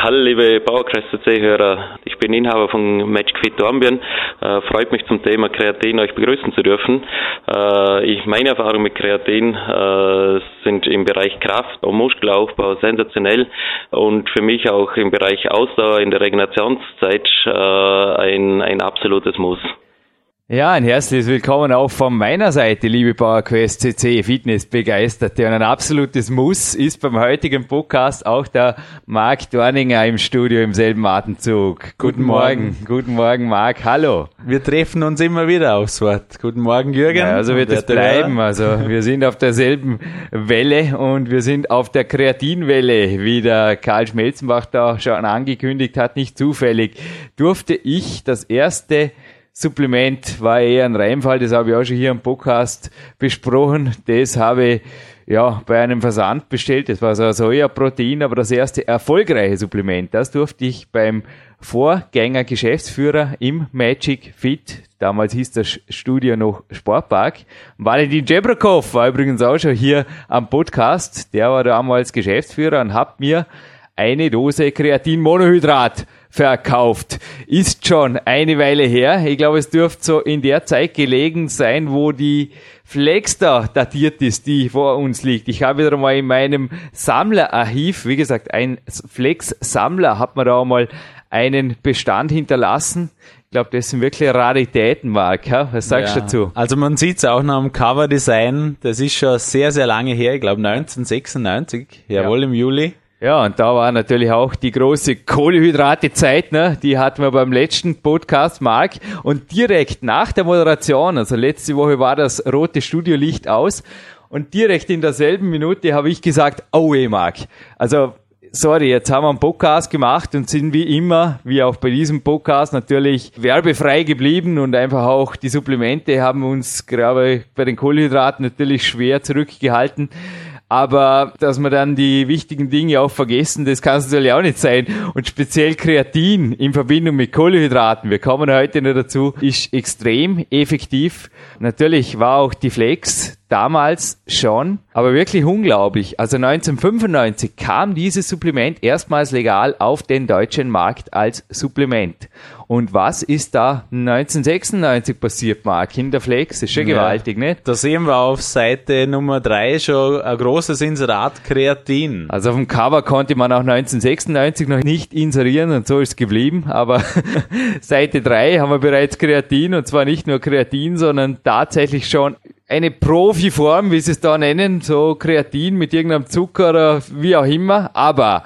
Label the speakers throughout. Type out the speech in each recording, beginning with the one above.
Speaker 1: Hallo liebe PowerQuest CC-Hörer, ich bin Inhaber von MatchFit Dornbirn. Äh, freut mich zum Thema Kreatin euch begrüßen zu dürfen. Äh, ich, meine Erfahrungen mit Kreatin äh, sind im Bereich Kraft und Muskelaufbau sensationell und für mich auch im Bereich Ausdauer in der Regenerationszeit äh, ein, ein absolutes Muss.
Speaker 2: Ja, ein herzliches Willkommen auch von meiner Seite, liebe PowerQuest CC Fitness begeisterte. Und ein absolutes Muss ist beim heutigen Podcast auch der Marc Dorninger im Studio im selben Atemzug. Guten, Guten Morgen. Morgen. Guten Morgen, Marc. Hallo.
Speaker 3: Wir treffen uns immer wieder aufs Wort. Guten Morgen, Jürgen. Ja,
Speaker 2: also wird es bleiben. Also wir sind auf derselben Welle und wir sind auf der Kreatinwelle, wie der Karl Schmelzenbach da schon angekündigt hat. Nicht zufällig durfte ich das erste Supplement war eher ein Reimfall, das habe ich auch schon hier im Podcast besprochen. Das habe ich ja bei einem Versand bestellt. Das war so ein Sojaprotein, aber das erste erfolgreiche Supplement, das durfte ich beim Vorgänger Geschäftsführer im Magic Fit, damals hieß das Studio noch Sportpark. Valentin Jebrakov war übrigens auch schon hier am Podcast. Der war damals Geschäftsführer und hat mir eine Dose Kreatinmonohydrat verkauft. Ist schon eine Weile her. Ich glaube, es dürfte so in der Zeit gelegen sein, wo die Flex da datiert ist, die vor uns liegt. Ich habe wieder mal in meinem Sammlerarchiv, wie gesagt, ein Flex-Sammler hat mir da mal einen Bestand hinterlassen. Ich glaube, das sind wirklich Raritäten, Marc. Was sagst du dazu?
Speaker 3: Also man sieht es auch noch am Cover-Design. Das ist schon sehr, sehr lange her. Ich glaube 1996. Jawohl, ja. im Juli.
Speaker 2: Ja, und da war natürlich auch die große Kohlehydrate-Zeit, ne? die hatten wir beim letzten Podcast, Marc. Und direkt nach der Moderation, also letzte Woche war das rote Studiolicht aus und direkt in derselben Minute habe ich gesagt, oh ey, Marc, also sorry, jetzt haben wir einen Podcast gemacht und sind wie immer, wie auch bei diesem Podcast, natürlich werbefrei geblieben und einfach auch die Supplemente haben uns gerade bei den Kohlenhydraten natürlich schwer zurückgehalten. Aber dass wir dann die wichtigen Dinge auch vergessen, das kann es natürlich auch nicht sein. Und speziell Kreatin in Verbindung mit Kohlenhydraten, wir kommen heute noch dazu, ist extrem effektiv. Natürlich war auch die Flex damals schon, aber wirklich unglaublich. Also 1995 kam dieses Supplement erstmals legal auf den deutschen Markt als Supplement. Und was ist da 1996 passiert, Mark? Kinderflex, ist schon ja, gewaltig, nicht?
Speaker 3: Da sehen wir auf Seite Nummer 3 schon ein großes Inserat Kreatin.
Speaker 2: Also auf dem Cover konnte man auch 1996 noch nicht inserieren und so ist es geblieben, aber Seite 3 haben wir bereits Kreatin und zwar nicht nur Kreatin, sondern tatsächlich schon eine Profiform, wie sie es da nennen, so Kreatin mit irgendeinem Zucker oder wie auch immer, aber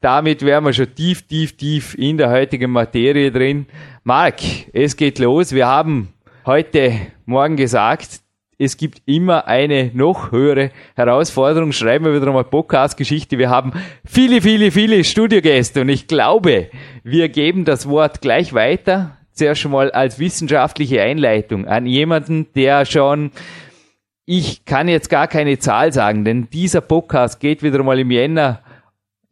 Speaker 2: damit wären wir schon tief, tief, tief in der heutigen Materie drin. Marc, es geht los. Wir haben heute Morgen gesagt, es gibt immer eine noch höhere Herausforderung. Schreiben wir wieder mal Podcast-Geschichte. Wir haben viele, viele, viele Studiogäste und ich glaube, wir geben das Wort gleich weiter. Zuerst schon mal als wissenschaftliche Einleitung an jemanden, der schon ich kann jetzt gar keine Zahl sagen, denn dieser Podcast geht wieder mal im Jänner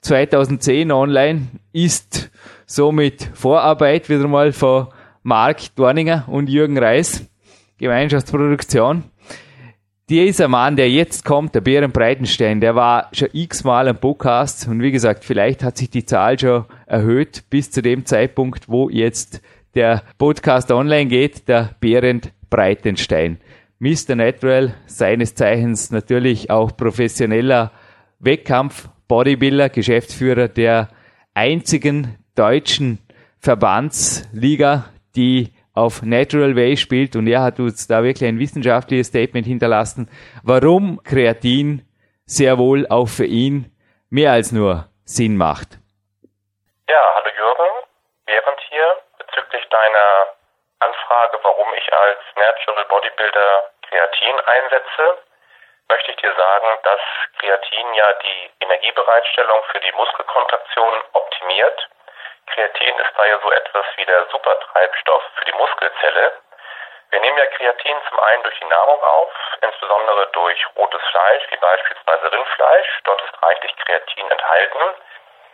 Speaker 2: 2010 online, ist somit Vorarbeit wieder mal von Marc Dorninger und Jürgen Reis, Gemeinschaftsproduktion. Dieser Mann, der jetzt kommt, der Bären Breitenstein, der war schon x-mal am Podcast und wie gesagt, vielleicht hat sich die Zahl schon erhöht bis zu dem Zeitpunkt, wo jetzt der Podcast online geht, der Behrend Breitenstein. Mr. Natural, seines Zeichens natürlich auch professioneller Wettkampf-Bodybuilder, Geschäftsführer der einzigen deutschen Verbandsliga, die auf Natural Way spielt und er hat uns da wirklich ein wissenschaftliches Statement hinterlassen, warum Kreatin sehr wohl auch für ihn mehr als nur Sinn macht.
Speaker 4: Ja, hallo Jürgen, Während bezüglich deiner Anfrage, warum ich als Natural Bodybuilder Kreatin einsetze, möchte ich dir sagen, dass Kreatin ja die Energiebereitstellung für die Muskelkontraktion optimiert. Kreatin ist da ja so etwas wie der Supertreibstoff für die Muskelzelle. Wir nehmen ja Kreatin zum einen durch die Nahrung auf, insbesondere durch rotes Fleisch, wie beispielsweise Rindfleisch. Dort ist reichlich Kreatin enthalten.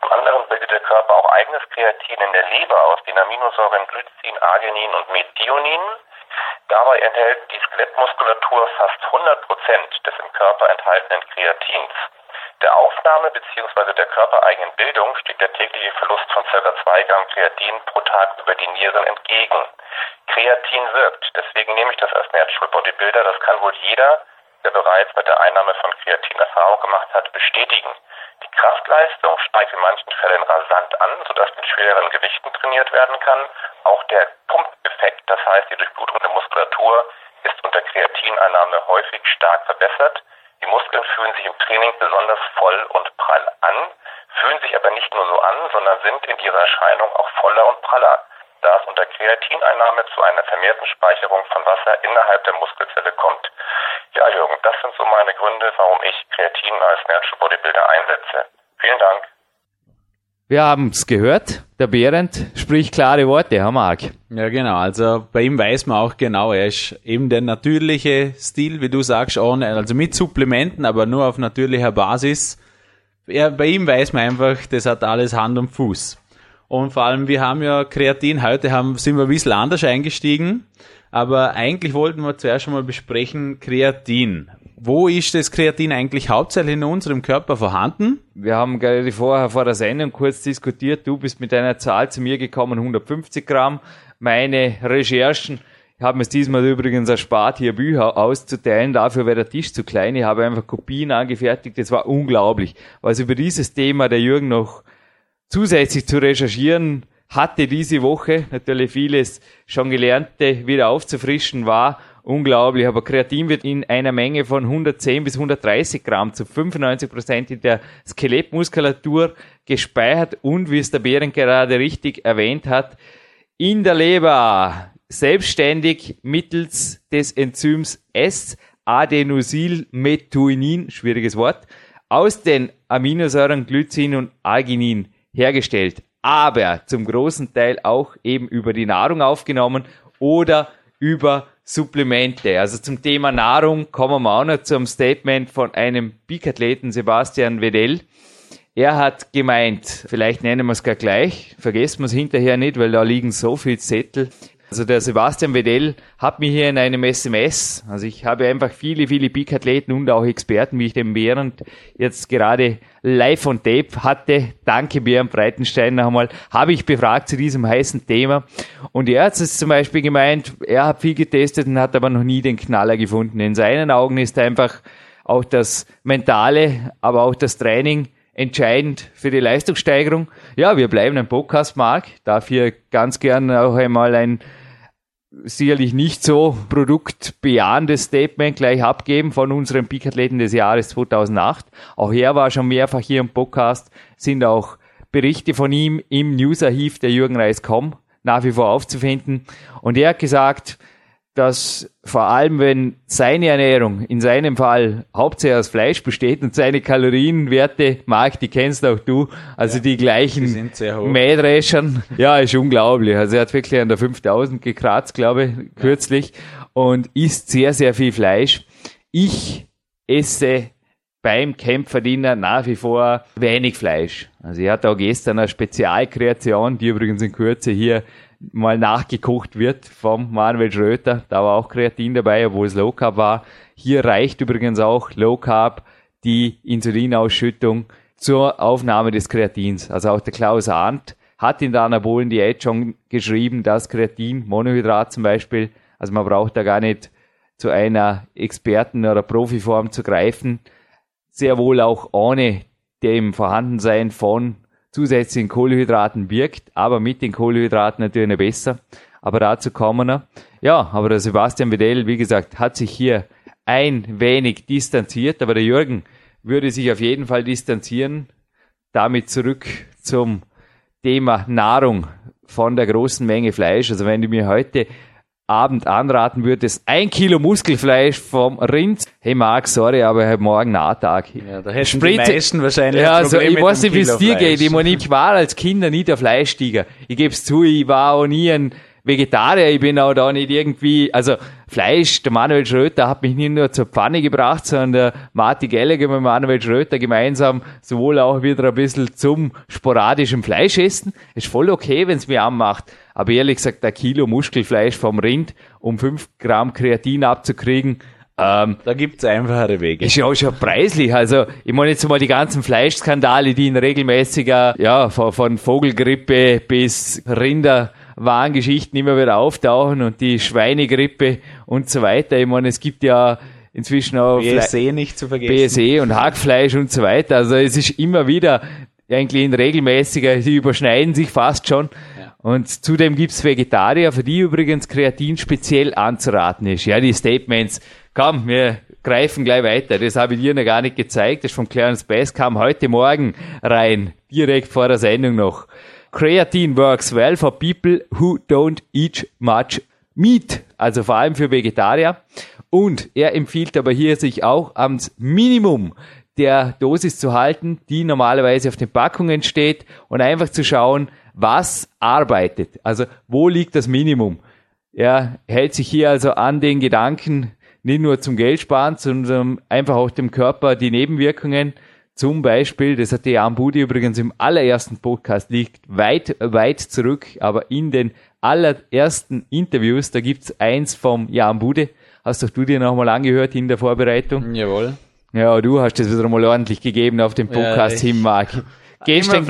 Speaker 5: Zum anderen bildet der Körper auch eigenes Kreatin in der Leber aus den Aminosäuren Glycin, Arginin und Methionin. Dabei enthält die Skelettmuskulatur fast 100 Prozent des im Körper enthaltenen Kreatins. Der Aufnahme bzw. der körpereigenen Bildung steht der tägliche Verlust von ca. 2 Gramm Kreatin pro Tag über die Nieren entgegen. Kreatin wirkt, deswegen nehme ich das als Natural Bodybuilder, das kann wohl jeder, der bereits mit der Einnahme von Kreatin Erfahrung gemacht hat, bestätigen. Die Kraftleistung steigt in manchen Fällen rasant an, sodass mit schwereren Gewichten trainiert werden kann. Auch der Pumpeffekt, das heißt die Durchblutung der Muskulatur, ist unter Kreatineinnahme häufig stark verbessert. Die Muskeln fühlen sich im Training besonders voll und prall an, fühlen sich aber nicht nur so an, sondern sind in ihrer Erscheinung auch voller und praller, da es unter Kreatineinnahme zu einer vermehrten Speicherung von Wasser innerhalb der Muskelzelle kommt. Ja, Jürgen, das sind so meine Gründe, warum ich Kreatin als Natural Bodybuilder einsetze. Vielen Dank.
Speaker 2: Wir haben es gehört. Der Behrendt spricht klare Worte, Herr Marc.
Speaker 3: Ja, genau. Also bei ihm weiß man auch genau, er ist eben der natürliche Stil, wie du sagst, ohne, also mit Supplementen, aber nur auf natürlicher Basis. Ja, bei ihm weiß man einfach, das hat alles Hand und Fuß. Und vor allem, wir haben ja Kreatin, heute haben, sind wir ein bisschen anders eingestiegen, aber eigentlich wollten wir zuerst schon mal besprechen Kreatin wo ist das Kreatin eigentlich hauptsächlich in unserem Körper vorhanden?
Speaker 2: Wir haben gerade vorher vor der Sendung kurz diskutiert. Du bist mit einer Zahl zu mir gekommen, 150 Gramm. Meine Recherchen haben es diesmal übrigens erspart, hier Bücher auszuteilen. Dafür wäre der Tisch zu klein. Ich habe einfach Kopien angefertigt. Das war unglaublich. Was über dieses Thema der Jürgen noch zusätzlich zu recherchieren hatte diese Woche, natürlich vieles schon Gelernte wieder aufzufrischen war, unglaublich. Aber Kreatin wird in einer Menge von 110 bis 130 Gramm zu 95 Prozent in der Skelettmuskulatur gespeichert. Und, wie es der Behren gerade richtig erwähnt hat, in der Leber. Selbstständig mittels des Enzyms S-Adenosylmethionin, schwieriges Wort, aus den Aminosäuren Glycin und Arginin hergestellt, aber zum großen Teil auch eben über die Nahrung aufgenommen oder über Supplemente. Also zum Thema Nahrung kommen wir auch noch zum Statement von einem Peak-Athleten Sebastian Wedell. Er hat gemeint, vielleicht nennen wir es gar gleich, vergessen wir es hinterher nicht, weil da liegen so viele Zettel. Also der Sebastian Wedell hat mir hier in einem SMS, also ich habe einfach viele, viele Peak-Athleten und auch Experten, wie ich den während jetzt gerade live on tape hatte, danke Björn Breitenstein noch einmal, habe ich befragt zu diesem heißen Thema. Und er hat es zum Beispiel gemeint, er hat viel getestet und hat aber noch nie den Knaller gefunden. In seinen Augen ist einfach auch das Mentale, aber auch das Training entscheidend für die Leistungssteigerung. Ja, wir bleiben ein Podcast, Marc. Darf hier ganz gern auch einmal ein sicherlich nicht so produktbejahendes Statement gleich abgeben von unserem Peak-Athleten des Jahres 2008. Auch er war schon mehrfach hier im Podcast, sind auch Berichte von ihm im Newsarchiv der Jürgen Reis.com nach wie vor aufzufinden. Und er hat gesagt, dass vor allem, wenn seine Ernährung in seinem Fall hauptsächlich aus Fleisch besteht und seine Kalorienwerte, Marc, die kennst auch du, also ja, die gleichen Mähdreschern, ja, ist unglaublich. Also er hat wirklich an der 5000 gekratzt, glaube ich, kürzlich und isst sehr, sehr viel Fleisch. Ich esse beim Kämpferdiener nach wie vor wenig Fleisch. Also ich hatte auch gestern eine Spezialkreation, die übrigens in Kürze hier mal nachgekocht wird vom Manuel Schröter. Da war auch Kreatin dabei, obwohl es Low Carb war. Hier reicht übrigens auch Low Carb die Insulinausschüttung zur Aufnahme des Kreatins. Also auch der Klaus Arndt hat in der Anabolen Diät schon geschrieben, dass Kreatin, Monohydrat zum Beispiel, also man braucht da gar nicht zu einer Experten- oder Profiform zu greifen, sehr wohl auch ohne dem Vorhandensein von zusätzlichen Kohlenhydraten wirkt, aber mit den Kohlenhydraten natürlich besser. Aber dazu kommen wir. Ja, aber der Sebastian Wedell, wie gesagt, hat sich hier ein wenig distanziert, aber der Jürgen würde sich auf jeden Fall distanzieren. Damit zurück zum Thema Nahrung von der großen Menge Fleisch. Also wenn du mir heute Abend anraten würdest, ein Kilo Muskelfleisch vom Rind. Hey Marc, sorry, aber habe morgen Nahtag.
Speaker 3: Ja, da hätten Spritze, die meisten wahrscheinlich
Speaker 2: Ja, also ich weiß nicht, wie es dir geht. Ich, meine, ich war als Kind nie der Fleischtiger. Ich gebe es zu, ich war auch nie ein Vegetarier. Ich bin auch da nicht irgendwie, also Fleisch. Der Manuel Schröter hat mich nicht nur zur Pfanne gebracht, sondern der Martin Gallagher mit Manuel Schröter gemeinsam sowohl auch wieder ein bisschen zum sporadischen Fleischessen. Ist voll okay, wenn es mir anmacht. Aber ehrlich gesagt, ein Kilo Muskelfleisch vom Rind, um fünf Gramm Kreatin abzukriegen,
Speaker 3: ähm, da gibt's einfachere Wege.
Speaker 2: Ist ja auch schon preislich. Also, ich meine jetzt mal die ganzen Fleischskandale, die in regelmäßiger, ja, von, von Vogelgrippe bis Rinderwarngeschichten immer wieder auftauchen und die Schweinegrippe und so weiter. Ich meine, es gibt ja inzwischen auch
Speaker 3: BSE nicht zu vergessen.
Speaker 2: BSE und Hackfleisch und so weiter. Also es ist immer wieder eigentlich in regelmäßiger, sie überschneiden sich fast schon. Und zudem gibt's Vegetarier, für die übrigens Kreatin speziell anzuraten ist. Ja, die Statements, komm, wir greifen gleich weiter. Das habe ich dir noch gar nicht gezeigt. Das von Clarence Bass kam heute Morgen rein, direkt vor der Sendung noch. Creatine works well for people who don't eat much meat, also vor allem für Vegetarier. Und er empfiehlt aber hier sich auch ans Minimum der Dosis zu halten, die normalerweise auf den Packungen steht und einfach zu schauen, was arbeitet. Also wo liegt das Minimum? Er hält sich hier also an den Gedanken, nicht nur zum Geld sparen, sondern einfach auch dem Körper die Nebenwirkungen. Zum Beispiel, das hat die Jan Budi übrigens im allerersten Podcast, liegt weit, weit zurück, aber in den allerersten Interviews, da gibt's eins vom Jan Bude. Hast doch du dir nochmal angehört in der Vorbereitung?
Speaker 3: Jawohl.
Speaker 2: Ja, du hast das wieder mal ordentlich gegeben auf dem Podcast ja, hin, Marc. Gestern,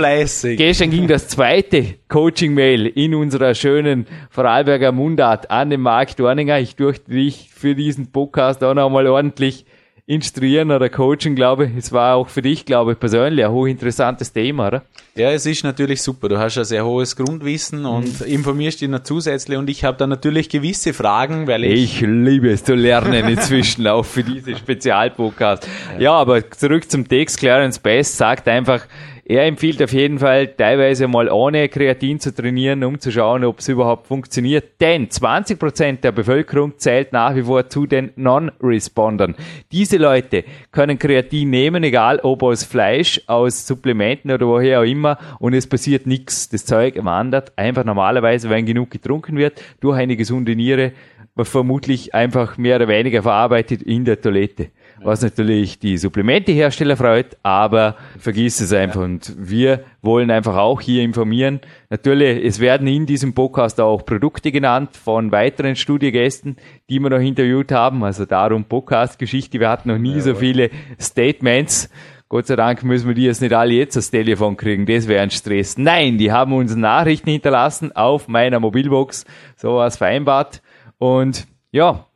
Speaker 2: gestern ging das zweite Coaching-Mail in unserer schönen Vorarlberger Mundart an den Marc Dorninger. Ich durfte dich für diesen Podcast auch nochmal ordentlich instruieren oder coachen, glaube ich. Es war auch für dich, glaube ich, persönlich ein hochinteressantes Thema, oder?
Speaker 3: Ja, es ist natürlich super. Du hast ein sehr hohes Grundwissen und mhm. informierst dich noch zusätzlich und ich habe da natürlich gewisse Fragen, weil
Speaker 2: ich... Ich liebe es zu lernen inzwischen auch für diese Spezialpodcast. Ja. ja, aber zurück zum Text. Clarence Best sagt einfach, er empfiehlt auf jeden Fall teilweise mal ohne Kreatin zu trainieren, um zu schauen, ob es überhaupt funktioniert. Denn 20% der Bevölkerung zählt nach wie vor zu den Non-Respondern. Diese Leute können Kreatin nehmen, egal ob aus Fleisch, aus Supplementen oder woher auch immer, und es passiert nichts. Das Zeug wandert einfach normalerweise, wenn genug getrunken wird, durch eine gesunde Niere, vermutlich einfach mehr oder weniger verarbeitet in der Toilette was natürlich die Supplementehersteller freut, aber vergiss es einfach. Und wir wollen einfach auch hier informieren. Natürlich, es werden in diesem Podcast auch Produkte genannt von weiteren Studiegästen, die wir noch interviewt haben. Also darum Podcast-Geschichte. Wir hatten noch nie ja, so viele Statements. Gott sei Dank müssen wir die jetzt nicht alle jetzt das Telefon kriegen, das wäre ein Stress. Nein, die haben uns Nachrichten hinterlassen auf meiner Mobilbox, sowas vereinbart. Und ja,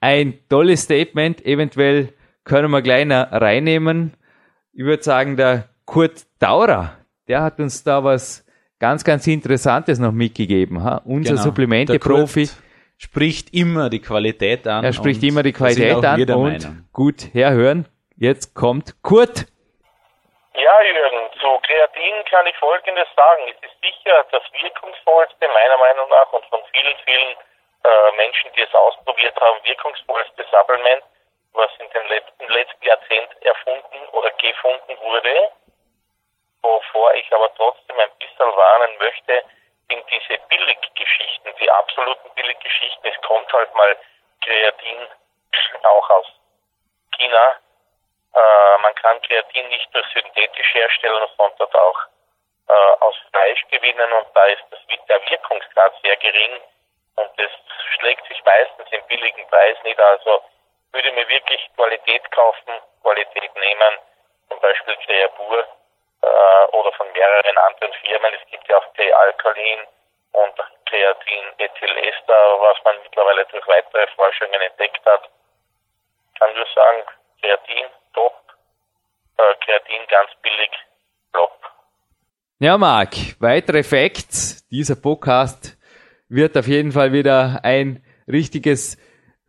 Speaker 2: ein tolles Statement, eventuell können wir gleich noch reinnehmen. Ich würde sagen, der Kurt Daurer, der hat uns da was ganz, ganz Interessantes noch mitgegeben. Ha? Unser genau. Supplemente-Profi.
Speaker 3: Spricht immer die Qualität an.
Speaker 2: Er spricht immer die Qualität an und Meinung. gut herhören. Jetzt kommt Kurt.
Speaker 6: Ja, Jürgen, zu Kreatin kann ich Folgendes sagen. Es ist sicher das wirkungsvollste, meiner Meinung nach, und von vielen, vielen äh, Menschen, die es ausprobiert haben, wirkungsvollste Supplement was in den letzten, letzten Jahrzehnt erfunden oder gefunden wurde. Wovor ich aber trotzdem ein bisschen warnen möchte, sind diese Billiggeschichten, die absoluten Billiggeschichten. Es kommt halt mal Kreatin auch aus China. Äh, man kann Kreatin nicht nur synthetisch herstellen, sondern auch äh, aus Fleisch gewinnen und da ist das, der Wirkungsgrad sehr gering und das schlägt sich meistens im billigen Preis nieder. Also würde mir wirklich Qualität kaufen, Qualität nehmen, zum Beispiel Creapur äh, oder von mehreren anderen Firmen. Es gibt ja auch T-Alkalin und Kreatin Ethylester, was man mittlerweile durch weitere Forschungen entdeckt hat. Kann nur sagen, Kreatin top, äh, Kreatin ganz billig, flop.
Speaker 2: Ja, Marc, weitere Facts. Dieser Podcast wird auf jeden Fall wieder ein richtiges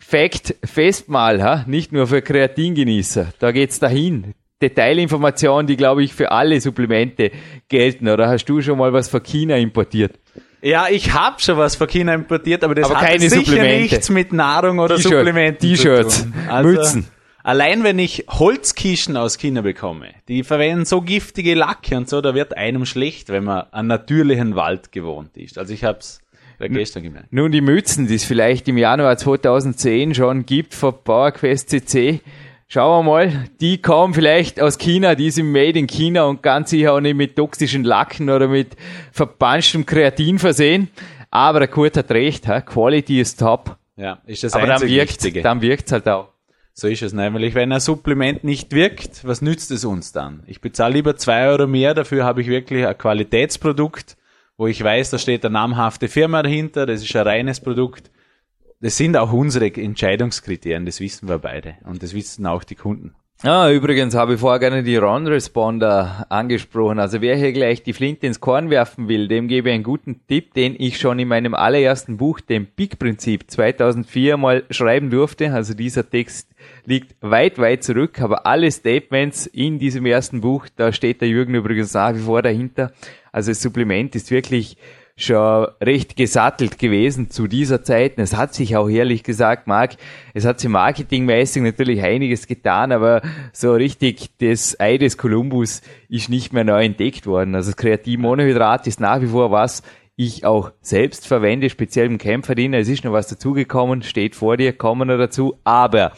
Speaker 2: Fact Festmahl, ha? nicht nur für Kreatingenießer. Da geht's dahin. Detailinformationen, die glaube ich für alle Supplemente gelten. Oder hast du schon mal was von China importiert?
Speaker 3: Ja, ich habe schon was von China importiert, aber das aber hat sicher nichts mit Nahrung oder Supplementen
Speaker 2: T-Shirts, zu tun. Also, Mützen.
Speaker 3: Allein wenn ich Holzkischen aus China bekomme, die verwenden so giftige Lacke und so, da wird einem schlecht, wenn man einen natürlichen Wald gewohnt ist. Also ich hab's gestern gemerkt.
Speaker 2: Nun die Mützen, die es vielleicht im Januar 2010 schon gibt von PowerQuest CC. Schauen wir mal, die kommen vielleicht aus China, die sind made in China und ganz sicher auch nicht mit toxischen Lacken oder mit verpanschtem Kreatin versehen. Aber der Kurt hat recht, ha? Quality ist top.
Speaker 3: Ja, ist das
Speaker 2: Aber dann wirkt,
Speaker 3: Wichtige.
Speaker 2: dann wirkt's halt auch.
Speaker 3: So ist es nämlich. Wenn ein Supplement nicht wirkt, was nützt es uns dann? Ich bezahle lieber zwei Euro mehr, dafür habe ich wirklich ein Qualitätsprodukt, wo ich weiß, da steht eine namhafte Firma dahinter, das ist ein reines Produkt. Das sind auch unsere Entscheidungskriterien, das wissen wir beide. Und das wissen auch die Kunden.
Speaker 2: Ah, übrigens habe ich vorher gerne die Run Responder angesprochen. Also wer hier gleich die Flinte ins Korn werfen will, dem gebe ich einen guten Tipp, den ich schon in meinem allerersten Buch, dem Big-Prinzip 2004 mal schreiben durfte. Also dieser Text liegt weit, weit zurück, aber alle Statements in diesem ersten Buch, da steht der Jürgen übrigens nach wie vor dahinter. Also das Supplement ist wirklich schon recht gesattelt gewesen zu dieser Zeit. Und es hat sich auch ehrlich gesagt, Marc, es hat sich marketingmäßig natürlich einiges getan, aber so richtig das Ei des Kolumbus ist nicht mehr neu entdeckt worden. Also das Kreatinmonohydrat ist nach wie vor was, ich auch selbst verwende, speziell im Kämpferdiener. Es ist noch was dazugekommen, steht vor dir, kommen wir dazu. Aber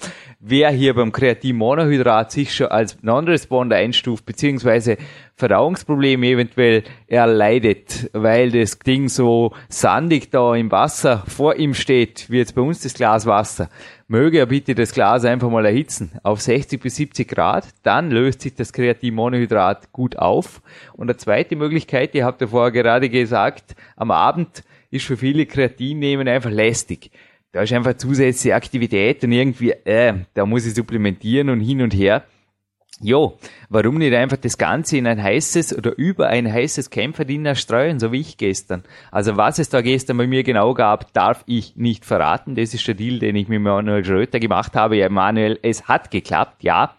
Speaker 2: wer hier beim Kreatinmonohydrat sich schon als Non-Responder einstuft, beziehungsweise Verdauungsprobleme eventuell erleidet, weil das Ding so sandig da im Wasser vor ihm steht, wie jetzt bei uns das Glas Wasser, möge er bitte das Glas einfach mal erhitzen. Auf 60 bis 70 Grad, dann löst sich das Kreatinmonohydrat gut auf. Und eine zweite Möglichkeit, ihr habt ja vorher gerade gesagt, am Abend ist für viele Kreatin nehmen einfach lästig da ist einfach zusätzliche Aktivität und irgendwie, äh, da muss ich supplementieren und hin und her. Jo, warum nicht einfach das Ganze in ein heißes oder über ein heißes Kämpferdiener streuen, so wie ich gestern? Also was es da gestern bei mir genau gab, darf ich nicht verraten. Das ist der Deal, den ich mit Manuel Schröter gemacht habe. Ja, Manuel, es hat geklappt, ja.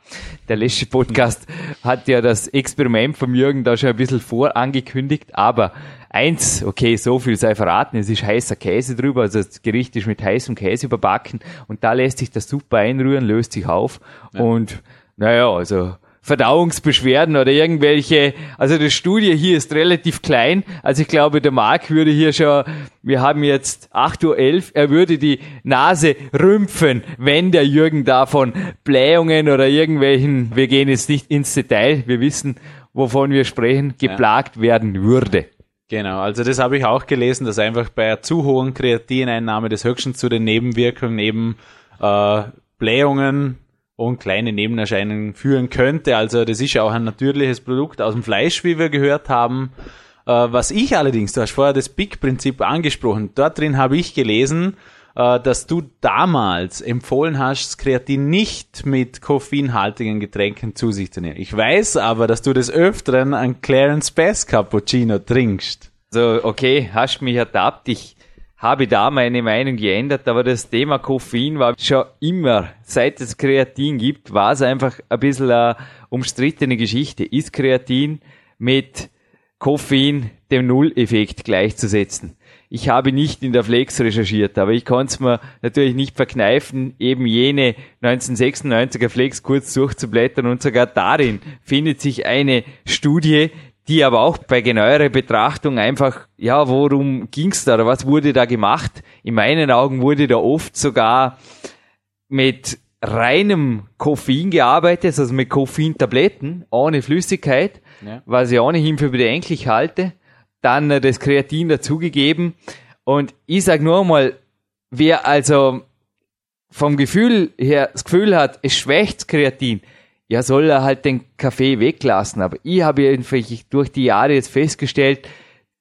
Speaker 2: Der letzte Podcast hat ja das Experiment von Jürgen da schon ein bisschen vorangekündigt, aber Eins, okay, so viel sei verraten, es ist heißer Käse drüber, also das Gericht ist mit heißem Käse überbacken und da lässt sich das super einrühren, löst sich auf ja. und naja, also Verdauungsbeschwerden oder irgendwelche, also die Studie hier ist relativ klein, also ich glaube, der Marc würde hier schon, wir haben jetzt 8.11 Uhr, er würde die Nase rümpfen, wenn der Jürgen davon Blähungen oder irgendwelchen, wir gehen jetzt nicht ins Detail, wir wissen, wovon wir sprechen, geplagt ja. werden würde.
Speaker 3: Genau, also das habe ich auch gelesen, dass einfach bei einer zu hohen Kreatineinnahme das höchstens zu den Nebenwirkungen eben äh, Blähungen und kleine Nebenerscheinungen führen könnte. Also das ist ja auch ein natürliches Produkt aus dem Fleisch, wie wir gehört haben. Äh, was ich allerdings, du hast vorher das Big-Prinzip angesprochen, dort drin habe ich gelesen, äh, dass du damals empfohlen hast, das Kreatin nicht mit koffeinhaltigen Getränken zu sich zu nehmen. Ich weiß aber, dass du des Öfteren einen Clarence Bass Cappuccino trinkst.
Speaker 2: So, okay, hast mich ertappt. Ich habe da meine Meinung geändert, aber das Thema Koffein war schon immer, seit es Kreatin gibt, war es einfach ein bisschen eine umstrittene Geschichte. Ist Kreatin mit Koffein dem Nulleffekt gleichzusetzen? ich habe nicht in der Flex recherchiert, aber ich konnte es mir natürlich nicht verkneifen, eben jene 1996er Flex kurz durchzublättern und sogar darin findet sich eine Studie, die aber auch bei genauerer Betrachtung einfach, ja, worum ging's da oder was wurde da gemacht? In meinen Augen wurde da oft sogar mit reinem Koffein gearbeitet, also mit Koffeintabletten, ohne Flüssigkeit, ja. was ich ohnehin für bedenklich halte dann das Kreatin dazugegeben. Und ich sag nur mal, wer also vom Gefühl her das Gefühl hat, es schwächt Kreatin, ja, soll er halt den Kaffee weglassen. Aber ich habe irgendwie durch die Jahre jetzt festgestellt,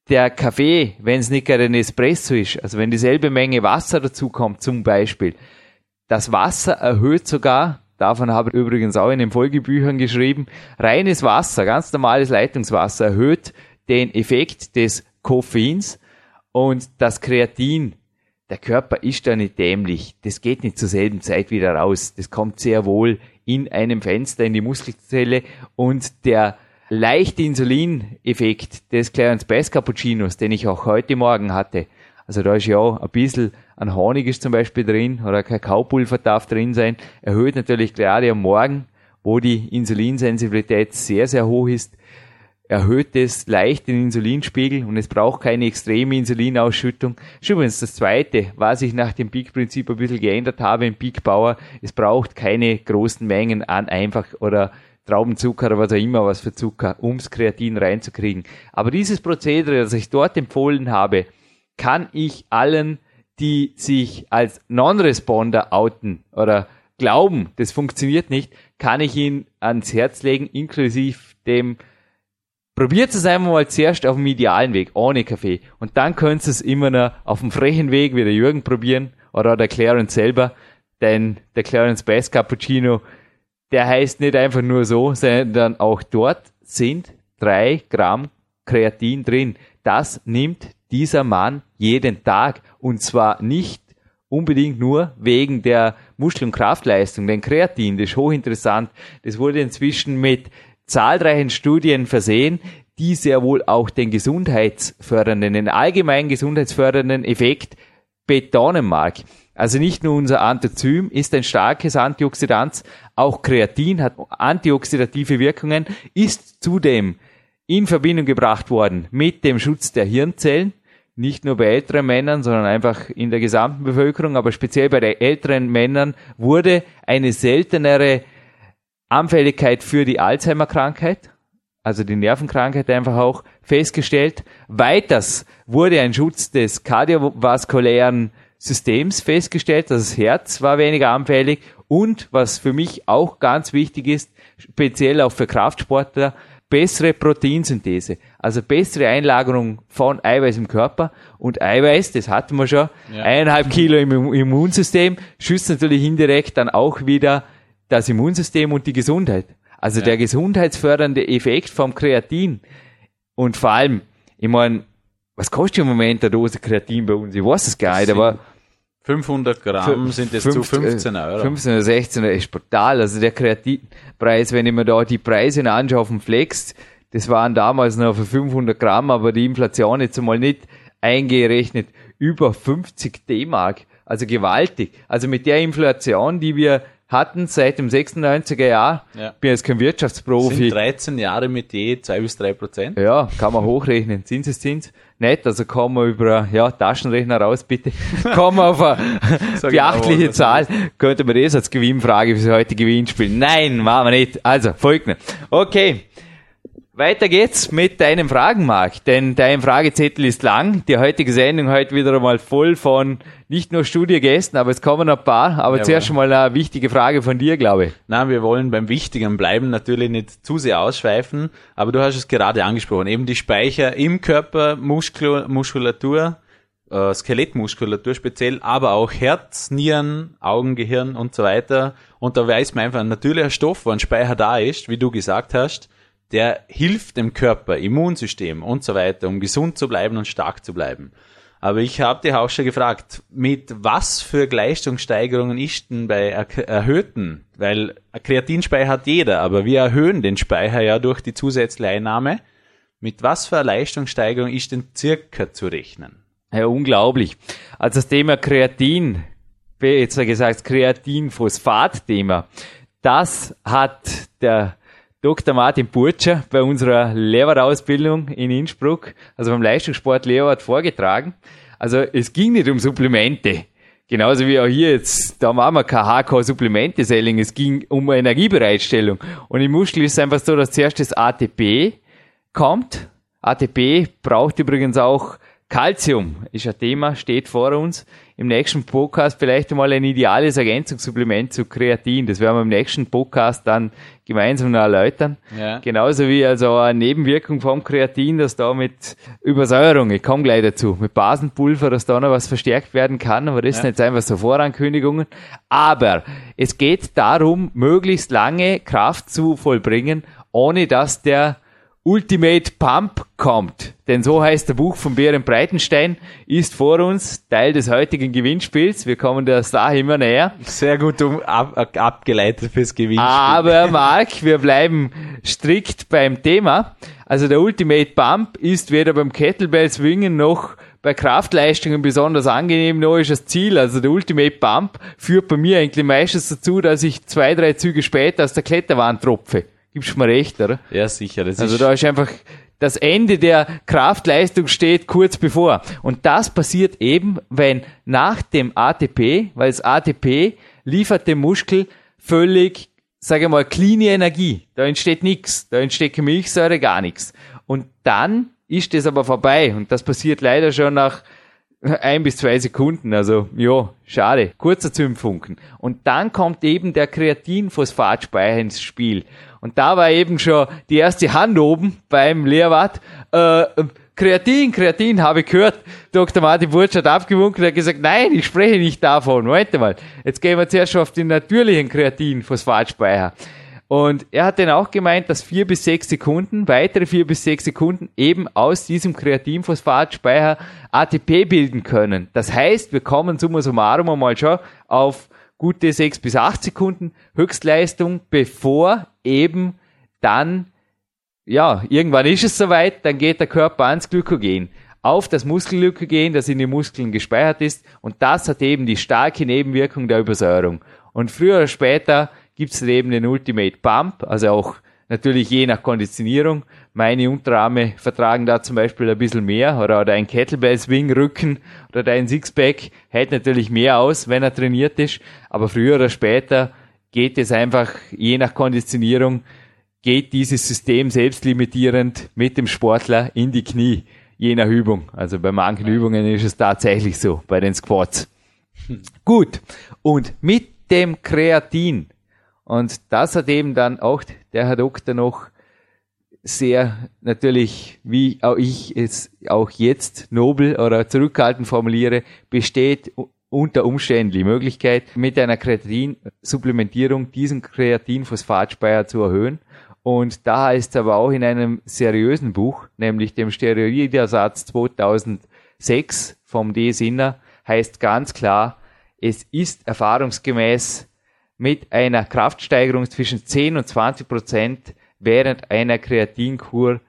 Speaker 2: der Kaffee, wenn es nicht gerade ein Espresso ist, also wenn dieselbe Menge Wasser dazu kommt, zum Beispiel, das Wasser erhöht sogar, davon habe ich übrigens auch in den Folgebüchern geschrieben, reines Wasser, ganz normales Leitungswasser erhöht den Effekt des Koffeins und das Kreatin. Der Körper ist da nicht dämlich. Das geht nicht zur selben Zeit wieder raus. Das kommt sehr wohl in einem Fenster in die Muskelzelle und der leichte Insulineffekt des Clarence Bass Cappuccinos, den ich auch heute Morgen hatte. Also da ist ja auch ein bisschen ein Honig ist zum Beispiel drin oder Kakaopulver darf drin sein. Erhöht natürlich gerade am Morgen, wo die Insulinsensibilität sehr, sehr hoch ist, erhöht es leicht den Insulinspiegel und es braucht keine extreme Insulinausschüttung. Ist übrigens das Zweite, was ich nach dem Peak-Prinzip ein bisschen geändert habe im Peak Power. Es braucht keine großen Mengen an einfach oder Traubenzucker oder was auch immer, was für Zucker, ums Kreatin reinzukriegen. Aber dieses Prozedere, das ich dort empfohlen habe, kann ich allen, die sich als Non-Responder outen oder glauben, das funktioniert nicht, kann ich Ihnen ans Herz legen, inklusive dem Probiert es einmal mal zuerst auf dem idealen Weg, ohne Kaffee. Und dann könnt ihr es immer noch auf dem frechen Weg wie der Jürgen probieren oder der Clarence selber. Denn der Clarence Bass Cappuccino, der heißt nicht einfach nur so, sondern auch dort sind drei Gramm Kreatin drin. Das nimmt dieser Mann jeden Tag. Und zwar nicht unbedingt nur wegen der Muskel- und Kraftleistung. Denn Kreatin, das ist hochinteressant. Das wurde inzwischen mit zahlreichen Studien versehen, die sehr wohl auch den gesundheitsfördernden, den allgemein gesundheitsfördernden Effekt betonen mag. Also nicht nur unser Anthozym ist ein starkes Antioxidant, auch Kreatin hat antioxidative Wirkungen, ist zudem in Verbindung gebracht worden mit dem Schutz der Hirnzellen, nicht nur bei älteren Männern, sondern einfach in der gesamten Bevölkerung, aber speziell bei den älteren Männern wurde eine seltenere Anfälligkeit für die Alzheimer-Krankheit, also die Nervenkrankheit einfach auch festgestellt. Weiters wurde ein Schutz des kardiovaskulären Systems festgestellt, also das Herz war weniger anfällig und was für mich auch ganz wichtig ist, speziell auch für Kraftsportler, bessere Proteinsynthese, also bessere Einlagerung von Eiweiß im Körper und Eiweiß, das hatten wir schon, ja. eineinhalb Kilo im Immunsystem, schützt natürlich indirekt dann auch wieder das Immunsystem und die Gesundheit. Also ja. der gesundheitsfördernde Effekt vom Kreatin. Und vor allem, ich meine, was kostet im Moment eine Dose Kreatin bei uns? Ich weiß es gar nicht, aber
Speaker 3: 500 Gramm sind jetzt zu 15 Euro.
Speaker 2: 15 oder 16 Euro ist brutal. Also der Kreatinpreis, wenn ich mir da die Preise anschaue auf dem Flex, das waren damals noch für 500 Gramm, aber die Inflation jetzt einmal nicht eingerechnet, über 50 D-Mark. Also gewaltig. Also mit der Inflation, die wir hatten seit dem 96er Jahr. Ja. Bin jetzt kein Wirtschaftsprofi. Sind
Speaker 3: 13 Jahre mit je 2 bis 3 Prozent.
Speaker 2: Ja, kann man hochrechnen. Zinseszins. Nicht, also kommen wir über, ja, Taschenrechner raus, bitte. kommen wir auf eine beachtliche Zahl. Könnte man das als Gewinnfrage für das heutige Gewinnspiel? Nein, machen wir nicht. Also, folgt mir. Okay. Weiter geht's mit deinem Fragenmarkt, denn dein Fragezettel ist lang. Die heutige Sendung heute wieder einmal voll von nicht nur Studiogästen, aber es kommen ein paar. Aber ja, zuerst mal eine wichtige Frage von dir, glaube ich.
Speaker 3: Nein, wir wollen beim Wichtigen bleiben, natürlich nicht zu sehr ausschweifen, aber du hast es gerade angesprochen, eben die Speicher im Körper, Muskul Muskulatur, äh, Skelettmuskulatur speziell, aber auch Herz, Nieren, Augen, Gehirn und so weiter. Und da weiß man einfach, ein natürlicher Stoff, wo ein Speicher da ist, wie du gesagt hast, der hilft dem Körper, Immunsystem und so weiter, um gesund zu bleiben und stark zu bleiben. Aber ich habe dich auch schon gefragt, mit was für Leistungssteigerungen ist denn bei erhöhten, weil Kreatinspeicher hat jeder, aber wir erhöhen den Speicher ja durch die zusätzliche Einnahme. Mit was für Leistungssteigerung ist denn circa zu rechnen?
Speaker 2: Ja, unglaublich. Also das Thema Kreatin, jetzt gesagt Kreatinphosphat-Thema, das hat der Dr. Martin Burtscher bei unserer Lehrerausbildung in Innsbruck, also beim Leistungssport Lehrwart vorgetragen. Also es ging nicht um Supplemente. Genauso wie auch hier jetzt, da machen wir kein HK-Supplemente-Selling, es ging um Energiebereitstellung. Und im Muskel ist es einfach so, dass zuerst das ATP kommt. ATP braucht übrigens auch Calcium, ist ein Thema, steht vor uns im nächsten Podcast vielleicht einmal ein ideales Ergänzungssupplement zu Kreatin. Das werden wir im nächsten Podcast dann gemeinsam noch erläutern. Ja. Genauso wie also eine Nebenwirkung vom Kreatin, dass da mit Übersäuerung, ich komme gleich dazu, mit Basenpulver, dass da noch was verstärkt werden kann, aber das ja. sind jetzt einfach so Vorankündigungen. Aber es geht darum, möglichst lange Kraft zu vollbringen, ohne dass der Ultimate Pump kommt. Denn so heißt der Buch von Bären Breitenstein, ist vor uns Teil des heutigen Gewinnspiels. Wir kommen der Sache immer näher.
Speaker 3: Sehr gut um, ab, abgeleitet fürs Gewinnspiel.
Speaker 2: Aber Marc, wir bleiben strikt beim Thema. Also der Ultimate Pump ist weder beim Kettlebell Swingen noch bei Kraftleistungen besonders angenehm, noch ist das Ziel. Also der Ultimate Pump führt bei mir eigentlich meistens dazu, dass ich zwei, drei Züge später aus der Kletterwand tropfe Gibst du mir recht, oder?
Speaker 3: Ja, sicher. Das
Speaker 2: Also da ist einfach das Ende der Kraftleistung steht kurz bevor. Und das passiert eben, wenn nach dem ATP, weil das ATP liefert dem Muskel völlig, sage ich mal, clean Energie. Da entsteht nichts, da entsteht Milchsäure, gar nichts. Und dann ist das aber vorbei. Und das passiert leider schon nach ein bis zwei Sekunden. Also, ja, schade. Kurzer Zündfunken. Und dann kommt eben der Kreatinphosphatspeicher ins Spiel. Und da war eben schon die erste Hand oben beim Lehrwart. Äh, Kreatin, Kreatin, habe ich gehört. Dr. Martin Burtsch hat abgewunken und hat gesagt, nein, ich spreche nicht davon. Moment mal. Jetzt gehen wir zuerst schon auf den natürlichen Kreatinphosphatspeicher. Und er hat dann auch gemeint, dass vier bis sechs Sekunden, weitere vier bis sechs Sekunden eben aus diesem Kreatinphosphatspeicher ATP bilden können. Das heißt, wir kommen summa summarum einmal schon auf gute sechs bis acht Sekunden Höchstleistung, bevor eben dann, ja, irgendwann ist es soweit, dann geht der Körper ans Glykogen auf das Muskelglykogen, das in den Muskeln gespeichert ist. Und das hat eben die starke Nebenwirkung der Übersäuerung. Und früher oder später gibt es eben den Ultimate Pump, also auch natürlich je nach Konditionierung. Meine Unterarme vertragen da zum Beispiel ein bisschen mehr oder, oder ein Kettlebell Swing Rücken oder dein Sixpack hält natürlich mehr aus, wenn er trainiert ist. Aber früher oder später geht es einfach je nach Konditionierung geht dieses System selbstlimitierend mit dem Sportler in die Knie, je nach Übung. Also bei manchen Übungen ist es tatsächlich so, bei den Squats. Gut. Und mit dem Kreatin und das hat eben dann auch der Herr Doktor noch sehr natürlich, wie auch ich es auch jetzt nobel oder zurückhaltend formuliere, besteht unter Umständen die Möglichkeit, mit einer Kreatinsupplementierung diesen Kreatinphosphatspeicher zu erhöhen. Und da heißt es aber auch in einem seriösen Buch, nämlich dem Steroidersatz 2006 vom D. Sinner, heißt ganz klar, es ist erfahrungsgemäß mit einer Kraftsteigerung zwischen 10 und 20 Prozent während einer Kreatinkur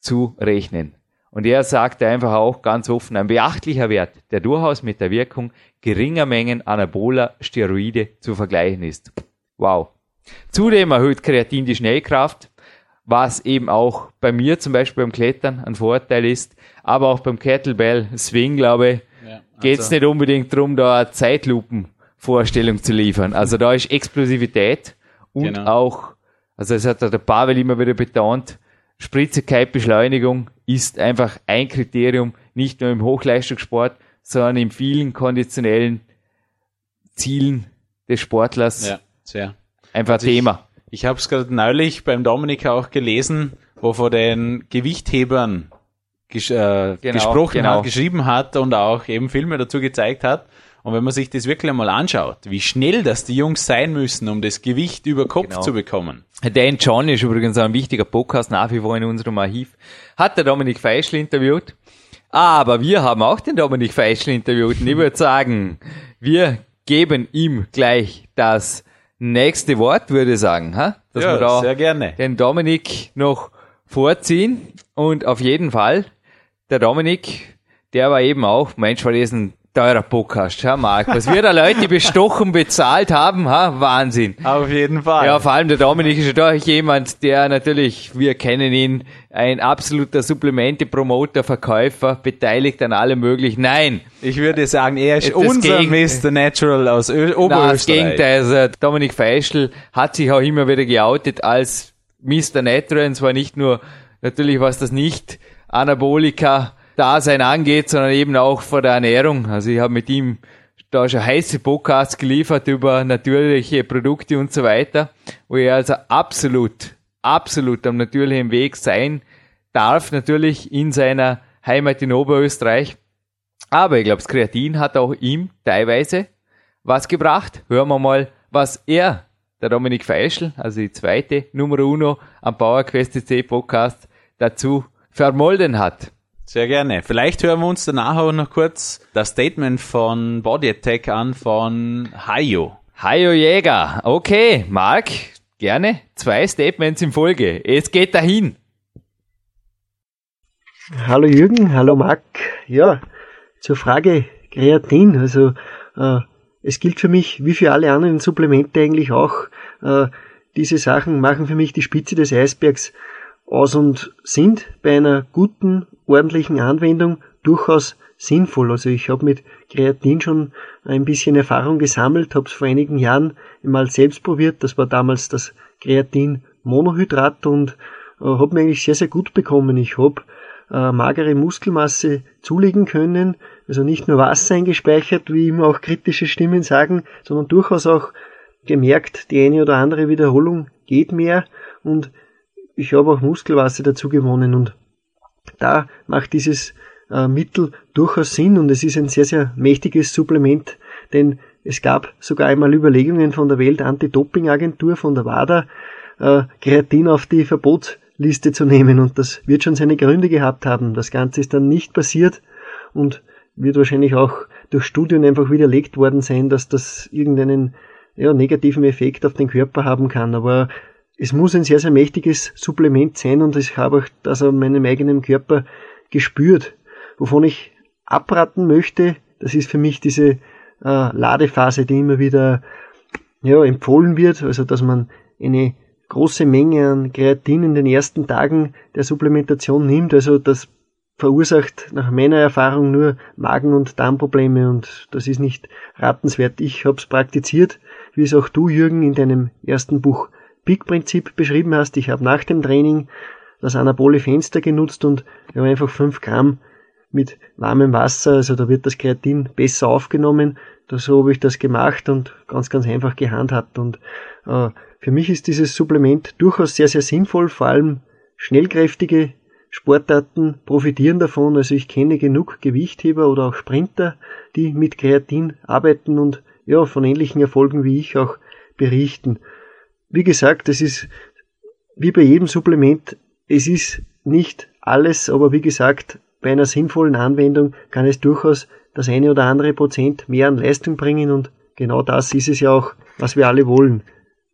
Speaker 2: zu rechnen. Und er sagte einfach auch ganz offen, ein beachtlicher Wert, der durchaus mit der Wirkung geringer Mengen anaboler Steroide zu vergleichen ist. Wow. Zudem erhöht Kreatin die Schnellkraft, was eben auch bei mir zum Beispiel beim Klettern ein Vorteil ist, aber auch beim Kettlebell Swing, glaube ich,
Speaker 3: Ja,
Speaker 2: geht es
Speaker 3: also-
Speaker 2: nicht unbedingt darum, da eine Zeitlupenvorstellung zu liefern. Also da ist Explosivität und
Speaker 3: Genau.
Speaker 2: auch, also das hat der Pavel immer wieder betont, Spritzigkeit, Beschleunigung ist einfach ein Kriterium, nicht nur im Hochleistungssport, sondern in vielen konditionellen Zielen des Sportlers
Speaker 3: ja, sehr.
Speaker 2: einfach
Speaker 3: Also ich-
Speaker 2: Thema.
Speaker 3: Ich habe es gerade neulich beim Dominik auch gelesen, wo von den Gewichthebern ges äh,
Speaker 2: Genau,
Speaker 3: gesprochen
Speaker 2: genau.
Speaker 3: hat, geschrieben hat und auch eben Filme dazu gezeigt hat. Und wenn man sich das wirklich einmal anschaut, wie schnell das die Jungs sein müssen, um das Gewicht über Kopf
Speaker 2: Genau.
Speaker 3: zu bekommen.
Speaker 2: Dan John ist übrigens ein wichtiger Podcast nach wie vor in unserem Archiv. Hat der Dominik Feischl interviewt. Aber wir haben auch den Dominik Feischl interviewt. Und ich würde sagen, wir geben ihm gleich das nächste Wort, würde ich sagen. Ha? Dass wir da
Speaker 3: sehr gerne.
Speaker 2: den Dominik noch vorziehen. Und auf jeden Fall, der Dominik, der war eben auch, Mensch, war das ein teurer Podcast, ja, Marc. Was wir da Leute bestochen bezahlt haben, ha? Wahnsinn.
Speaker 3: Auf jeden Fall.
Speaker 2: Ja, vor allem der Dominik ist ja doch jemand, der natürlich, wir kennen ihn, ein absoluter Supplemente-Promoter, Verkäufer, beteiligt an allem möglichen. Nein,
Speaker 3: ich würde sagen, er ist
Speaker 2: Das
Speaker 3: unser Mr. Natural aus Ö
Speaker 2: na, das
Speaker 3: Oberösterreich.
Speaker 2: Gegenteil. Also Dominik Feischl hat sich auch immer wieder geoutet als Mr. Natural, und zwar nicht nur natürlich, was das nicht Anabolika Dasein angeht, sondern eben auch vor der Ernährung. Also ich habe mit ihm da schon heiße Podcasts geliefert über natürliche Produkte und so weiter, wo er also absolut, absolut am natürlichen Weg sein darf, natürlich in seiner Heimat in Oberösterreich. Aber ich glaube, das Kreatin hat auch ihm teilweise was gebracht. Hören wir mal, was er, der Dominik Feischl, also die zweite Nummer uno am PowerQuest CC Podcast, dazu vermolden hat.
Speaker 3: Sehr gerne. Vielleicht hören wir uns danach auch noch kurz das Statement von Body Attack an von Hayo.
Speaker 2: Hajo Jäger. Okay, Marc, gerne. Zwei Statements in Folge. Es geht dahin.
Speaker 7: Hallo Jürgen, hallo Marc. Ja, zur Frage Kreatin. Also äh, es gilt für mich, wie für alle anderen Supplemente eigentlich auch, äh, diese Sachen machen für mich die Spitze des Eisbergs aus und sind bei einer guten, ordentlichen Anwendung durchaus sinnvoll. Also ich habe mit Kreatin schon ein bisschen Erfahrung gesammelt, habe es vor einigen Jahren mal selbst probiert. Das war damals das Kreatin Monohydrat und äh, habe mir eigentlich sehr, sehr gut bekommen. Ich habe äh, magere Muskelmasse zulegen können, also nicht nur Wasser eingespeichert, wie immer auch kritische Stimmen sagen, sondern durchaus auch gemerkt, die eine oder andere Wiederholung geht mehr und ich habe auch Muskelwasser dazu gewonnen und da macht dieses äh, Mittel durchaus Sinn und es ist ein sehr, sehr mächtiges Supplement, denn es gab sogar einmal Überlegungen von der Welt Anti-Doping-Agentur, von der WADA, äh, Kreatin auf die Verbotsliste zu nehmen und das wird schon seine Gründe gehabt haben. Das Ganze ist dann nicht passiert und wird wahrscheinlich auch durch Studien einfach widerlegt worden sein, dass das irgendeinen ja, negativen Effekt auf den Körper haben kann. Aber es muss ein sehr, sehr mächtiges Supplement sein und ich habe auch das an meinem eigenen Körper gespürt. Wovon ich abraten möchte, das ist für mich diese äh, Ladephase, die immer wieder ja, empfohlen wird, also dass man eine große Menge an Kreatin in den ersten Tagen der Supplementation nimmt. Also das verursacht nach meiner Erfahrung nur Magen- und Darmprobleme und das ist nicht ratenswert. Ich habe es praktiziert, wie es auch du, Jürgen, in deinem ersten Buch Peak-Prinzip beschrieben hast. Ich habe nach dem Training das anabole Fenster genutzt und habe einfach 5 Gramm mit warmem Wasser, also da wird das Kreatin besser aufgenommen. Da so habe ich das gemacht und ganz, ganz einfach gehandhabt. Und äh, für mich ist dieses Supplement durchaus sehr, sehr sinnvoll, vor allem schnellkräftige Sportarten profitieren davon. Also ich kenne genug Gewichtheber oder auch Sprinter, die mit Kreatin arbeiten und ja, von ähnlichen Erfolgen wie ich auch berichten. Wie gesagt, es ist wie bei jedem Supplement, es ist nicht alles, aber wie gesagt, bei einer sinnvollen Anwendung kann es durchaus das eine oder andere Prozent mehr an Leistung bringen und genau das ist es ja auch, was wir alle wollen.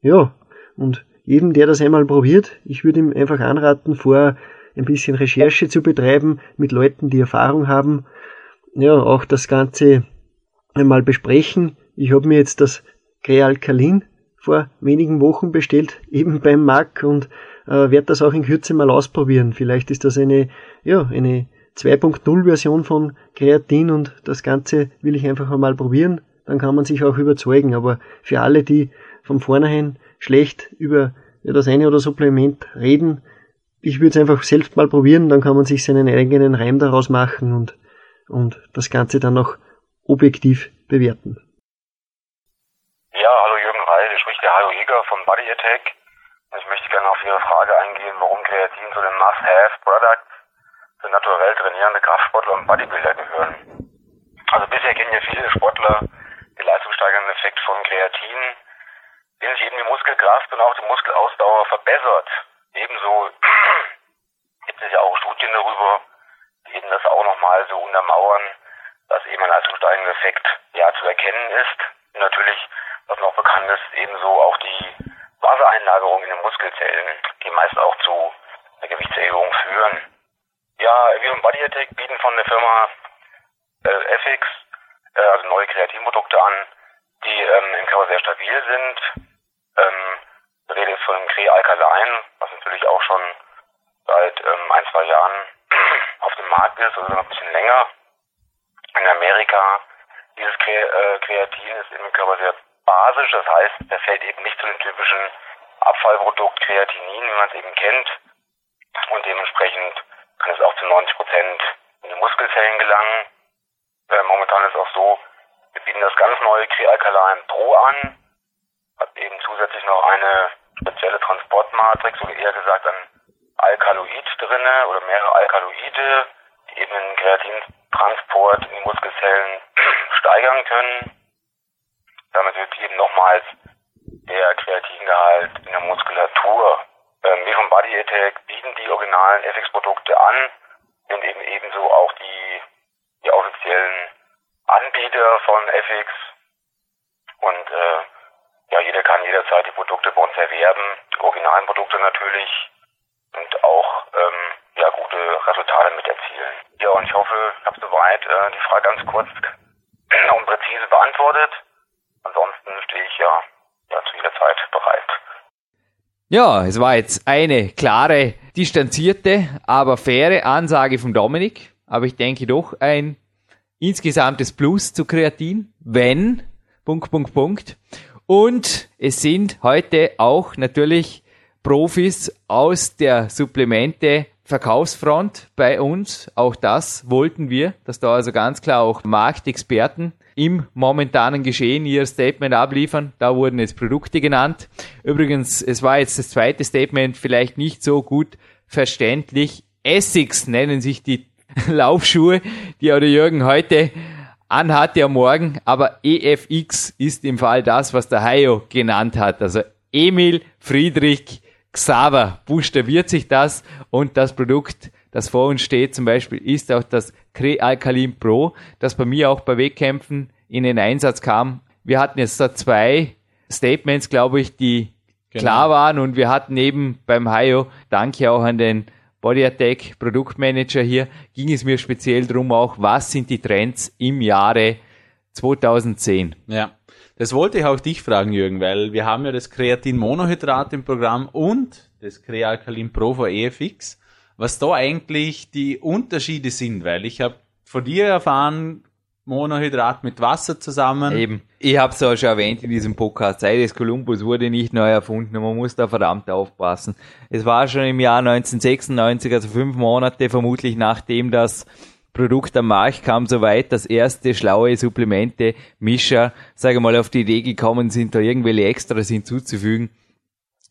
Speaker 7: Ja, und jedem, der das einmal probiert, ich würde ihm einfach anraten, vorher ein bisschen Recherche zu betreiben mit Leuten, die Erfahrung haben. Ja, auch das Ganze einmal besprechen. Ich habe mir jetzt das Crealcalin vor wenigen Wochen bestellt, eben beim Mac und äh, werde das auch in Kürze mal ausprobieren. Vielleicht ist das eine, ja, eine 2.0 Version von Kreatin und das Ganze will ich einfach einmal probieren, dann kann man sich auch überzeugen. Aber für alle, die von vornherein schlecht über das eine oder Supplement reden, ich würde es einfach selbst mal probieren, dann kann man sich seinen eigenen Reim daraus machen und, und das Ganze dann noch objektiv bewerten.
Speaker 4: Ja, hallo Jürgen Reil, hier Jäger von Body Attack. Ich möchte gerne auf Ihre Frage eingehen, warum Kreatin zu den Must-Have-Products für naturell trainierende Kraftsportler und Bodybuilder gehören. Also bisher kennen ja viele Sportler den leistungssteigernden Effekt von Kreatin, den sich eben die Muskelkraft und auch die Muskelausdauer verbessert. Ebenso gibt es ja auch Studien darüber, die eben das auch nochmal so untermauern, dass eben ein leistungssteigender Effekt ja zu erkennen ist. Natürlich, was noch bekannt ist, ebenso auch die Wassereinlagerung in den Muskelzellen, die meist auch zu einer Gewichtserhöhung führen. Ja, wir und Body Attack bieten von der Firma äh, FX äh, also neue Kreatinprodukte an, die ähm, im Körper sehr stabil sind. Ähm, die Rede ist von dem Cre Alkaline, was natürlich auch schon seit ähm, ein, zwei Jahren auf dem Markt ist, also noch ein bisschen länger. In Amerika, dieses äh, Kreatin ist im Körper sehr basisch, das heißt, er fällt eben nicht zu dem typischen Abfallprodukt Kreatinin, wie man es eben kennt. Und dementsprechend kann es auch zu 90 Prozent in die Muskelzellen gelangen. Äh, momentan ist es auch so, wir bieten das ganz neue Crealkaline Pro an, hat eben zusätzlich noch eine spezielle Transportmatrix oder eher gesagt ein Alkaloid drinne oder mehrere Alkaloide, die eben den Kreatintransport in die Muskelzellen steigern können. Damit wird eben nochmals der Kreatingehalt in der Muskulatur ähm, wir von Body Attack bieten die originalen FX-Produkte an, sind eben ebenso auch die, die offiziellen Anbieter von FX und äh, ja, jeder kann jederzeit die Produkte bei uns erwerben, die originalen Produkte natürlich und auch ähm, ja, gute Resultate mit erzielen. Ja, und ich hoffe, ich habe soweit äh, die Frage ganz kurz und präzise beantwortet. Ansonsten stehe ich ja, ja zu jeder Zeit bereit.
Speaker 2: Ja, es war jetzt eine klare, distanzierte, aber faire Ansage von Dominik. Aber ich denke doch ein insgesamtes Plus zu Kreatin, wenn, Punkt, Punkt, Punkt. Und es sind heute auch natürlich Profis aus der Supplemente Verkaufsfront bei uns. Auch das wollten wir, dass da also ganz klar auch Marktexperten im momentanen Geschehen ihr Statement abliefern. Da wurden jetzt Produkte genannt. Übrigens, es war jetzt das zweite Statement vielleicht nicht so gut verständlich. Essex nennen sich die Laufschuhe, die auch der Jürgen heute anhatte am Morgen, aber EFX ist im Fall das, was der Hayo genannt hat. Also Emil Friedrich Xaver buchstabiert sich das und das Produkt, das vor uns steht zum Beispiel, ist auch das Crealkalin Pro, das bei mir auch bei Wettkämpfen in den Einsatz kam. Wir hatten jetzt da zwei Statements, glaube ich, die genau. klar waren und wir hatten eben beim Hayo, danke auch an den Body Attack Produktmanager hier, ging es mir speziell darum auch, was sind die Trends im Jahre 2010.
Speaker 3: Ja, das wollte ich auch dich fragen, Jürgen, weil wir haben ja das Kreatin Monohydrat im Programm und das Crealkalin Pro for EFX. Was da eigentlich die Unterschiede sind, weil ich habe von dir erfahren, Monohydrat mit Wasser zusammen.
Speaker 2: Eben. Ich habe es auch schon erwähnt in diesem Podcast. Sei des Kolumbus wurde nicht neu erfunden und man muss da verdammt aufpassen. Es war schon im Jahr 1996, also fünf Monate vermutlich nachdem das Produkt am Markt kam, soweit dass erste schlaue Supplemente, Mischer, sage mal, auf die Idee gekommen sind, da irgendwelche Extras hinzuzufügen.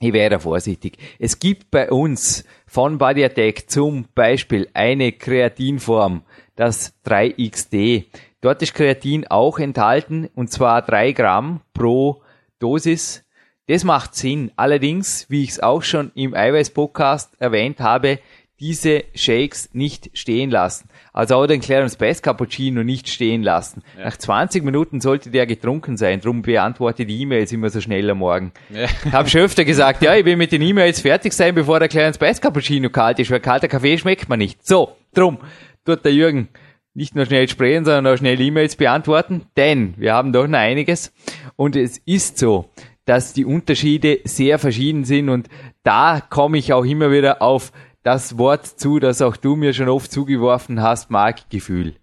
Speaker 2: Ich wäre vorsichtig. Es gibt bei uns von Body Attack zum Beispiel eine Kreatinform, das 3XD. Dort ist Kreatin auch enthalten und zwar drei Gramm pro Dosis. Das macht Sinn. Allerdings, wie ich es auch schon im Eiweiß-Podcast erwähnt habe, diese Shakes nicht stehen lassen. Also auch den Clarence Best Cappuccino nicht stehen lassen. Ja. Nach 20 Minuten sollte der getrunken sein. Drum beantworte die E-Mails immer so schnell am Morgen. Ja. Hab schon öfter gesagt, ja, ich will mit den E-Mails fertig sein, bevor der Clarence Best Cappuccino kalt ist, weil kalter Kaffee schmeckt man nicht. So, drum tut der Jürgen nicht nur schnell sprechen, sondern auch schnell E-Mails beantworten, denn wir haben doch noch einiges und es ist so, dass die Unterschiede sehr verschieden sind und da komme ich auch immer wieder auf das Wort zu, das auch du mir schon oft zugeworfen hast, Marktgefühl.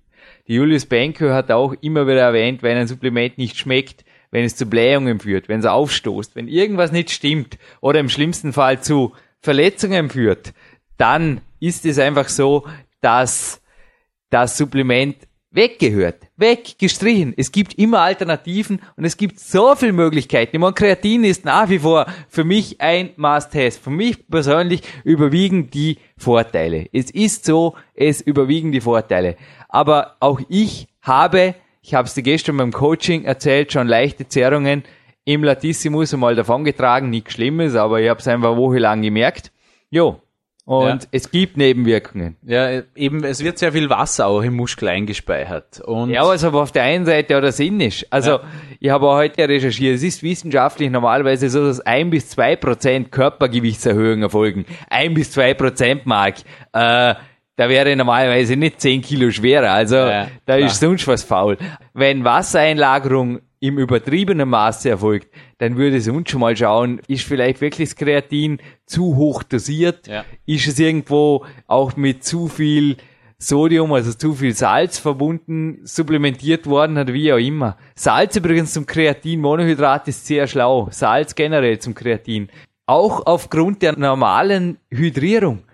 Speaker 2: Die Julius Benko hat auch immer wieder erwähnt, wenn ein Supplement nicht schmeckt, wenn es zu Blähungen führt, wenn es aufstoßt, wenn irgendwas nicht stimmt oder im schlimmsten Fall zu Verletzungen führt, dann ist es einfach so, dass das Supplement weggehört, weggestrichen. Es gibt immer Alternativen und es gibt so viele Möglichkeiten. Ich meine, Kreatin ist nach wie vor für mich ein Must-Have. Für mich persönlich überwiegen die Vorteile. Es ist so, es überwiegen die Vorteile. Aber auch ich habe, ich habe es dir gestern beim Coaching erzählt, schon leichte Zerrungen im Latissimus einmal davongetragen. Nichts Schlimmes, aber ich habe es einfach wochenlang gemerkt. Jo, und ja. es gibt Nebenwirkungen.
Speaker 3: Ja, eben, es wird sehr viel Wasser auch im Muskel eingespeichert. Und
Speaker 2: ja, was aber auf der einen Seite auch der Sinn ist. Also, ja. ich habe auch heute recherchiert, es ist wissenschaftlich normalerweise so, dass ein bis zwei Prozent Körpergewichtserhöhung erfolgen. Ein bis zwei Prozent Mark. Äh, da wäre normalerweise nicht zehn Kilo schwerer. Also, ja, da klar. ist sonst was faul. Wenn Wassereinlagerung im übertriebenen Maße erfolgt, dann würde es uns schon mal schauen, ist vielleicht wirklich das Kreatin zu hoch dosiert? Ja. Ist es irgendwo auch mit zu viel Sodium, also zu viel Salz verbunden, supplementiert worden oder wie auch immer. Salz übrigens zum Kreatin, Monohydrat ist sehr schlau. Salz generell zum Kreatin. Auch aufgrund der normalen Hydrierung.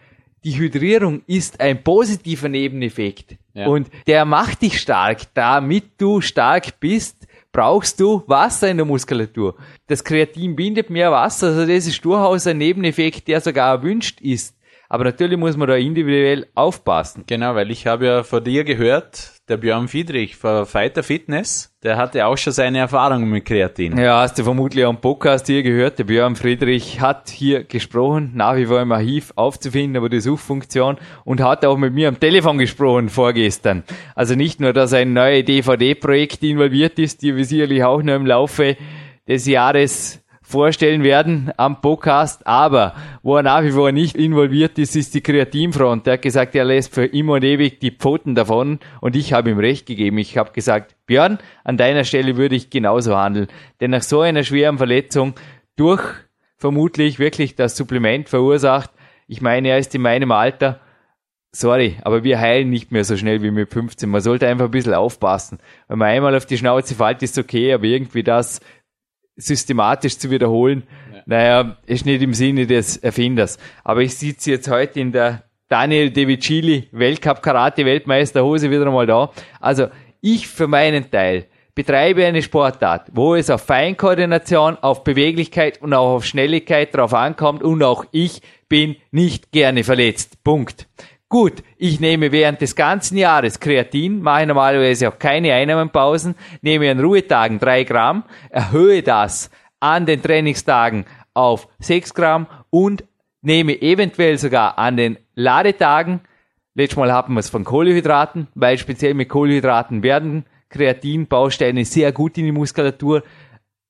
Speaker 2: Die Hydrierung ist ein positiver Nebeneffekt. Ja. Und der macht dich stark, damit du stark bist brauchst du Wasser in der Muskulatur. Das Kreatin bindet mehr Wasser, also das ist durchaus ein Nebeneffekt, der sogar erwünscht ist. Aber natürlich muss man da individuell aufpassen.
Speaker 3: Genau, weil ich habe ja von dir gehört, der Björn Friedrich von Fighter Fitness, der hatte auch schon seine Erfahrungen mit Kreatin.
Speaker 2: Ja, hast du vermutlich am Podcast hier gehört. Der Björn Friedrich hat hier gesprochen, nach wie vor im Archiv aufzufinden, aber die Suchfunktion und hat auch mit mir am Telefon gesprochen vorgestern. Also nicht nur, dass ein neues DVD-Projekt involviert ist, die wir sicherlich auch noch im Laufe des Jahres vorstellen werden am Podcast, aber wo er nach wie vor nicht involviert ist, ist die Kreatinfront. Der hat gesagt, er lässt für immer und ewig die Pfoten davon und ich habe ihm recht gegeben. Ich habe gesagt, Björn, an deiner Stelle würde ich genauso handeln. Denn nach so einer schweren Verletzung durch vermutlich wirklich das Supplement verursacht. Ich meine, er ist in meinem Alter. Sorry, aber wir heilen nicht mehr so schnell wie mit 15. Man sollte einfach ein bisschen aufpassen. Wenn man einmal auf die Schnauze fällt, ist okay, aber irgendwie das systematisch zu wiederholen, ja. naja, ist nicht im Sinne des Erfinders. Aber ich sitze jetzt heute in der Daniel De Vicili Weltcup Karate Weltmeister Hose wieder einmal da. Also ich für meinen Teil betreibe eine Sportart, wo es auf Feinkoordination, auf Beweglichkeit und auch auf Schnelligkeit drauf ankommt und auch ich bin nicht gerne verletzt. Punkt. Gut, ich nehme während des ganzen Jahres Kreatin, mache normalerweise auch keine Einnahmenpausen, nehme an Ruhetagen drei Gramm, erhöhe das an den Trainingstagen auf sechs Gramm und nehme eventuell sogar an den Ladetagen, letztes Mal hatten wir es von Kohlenhydraten, weil speziell mit Kohlenhydraten werden Kreatinbausteine sehr gut in die Muskulatur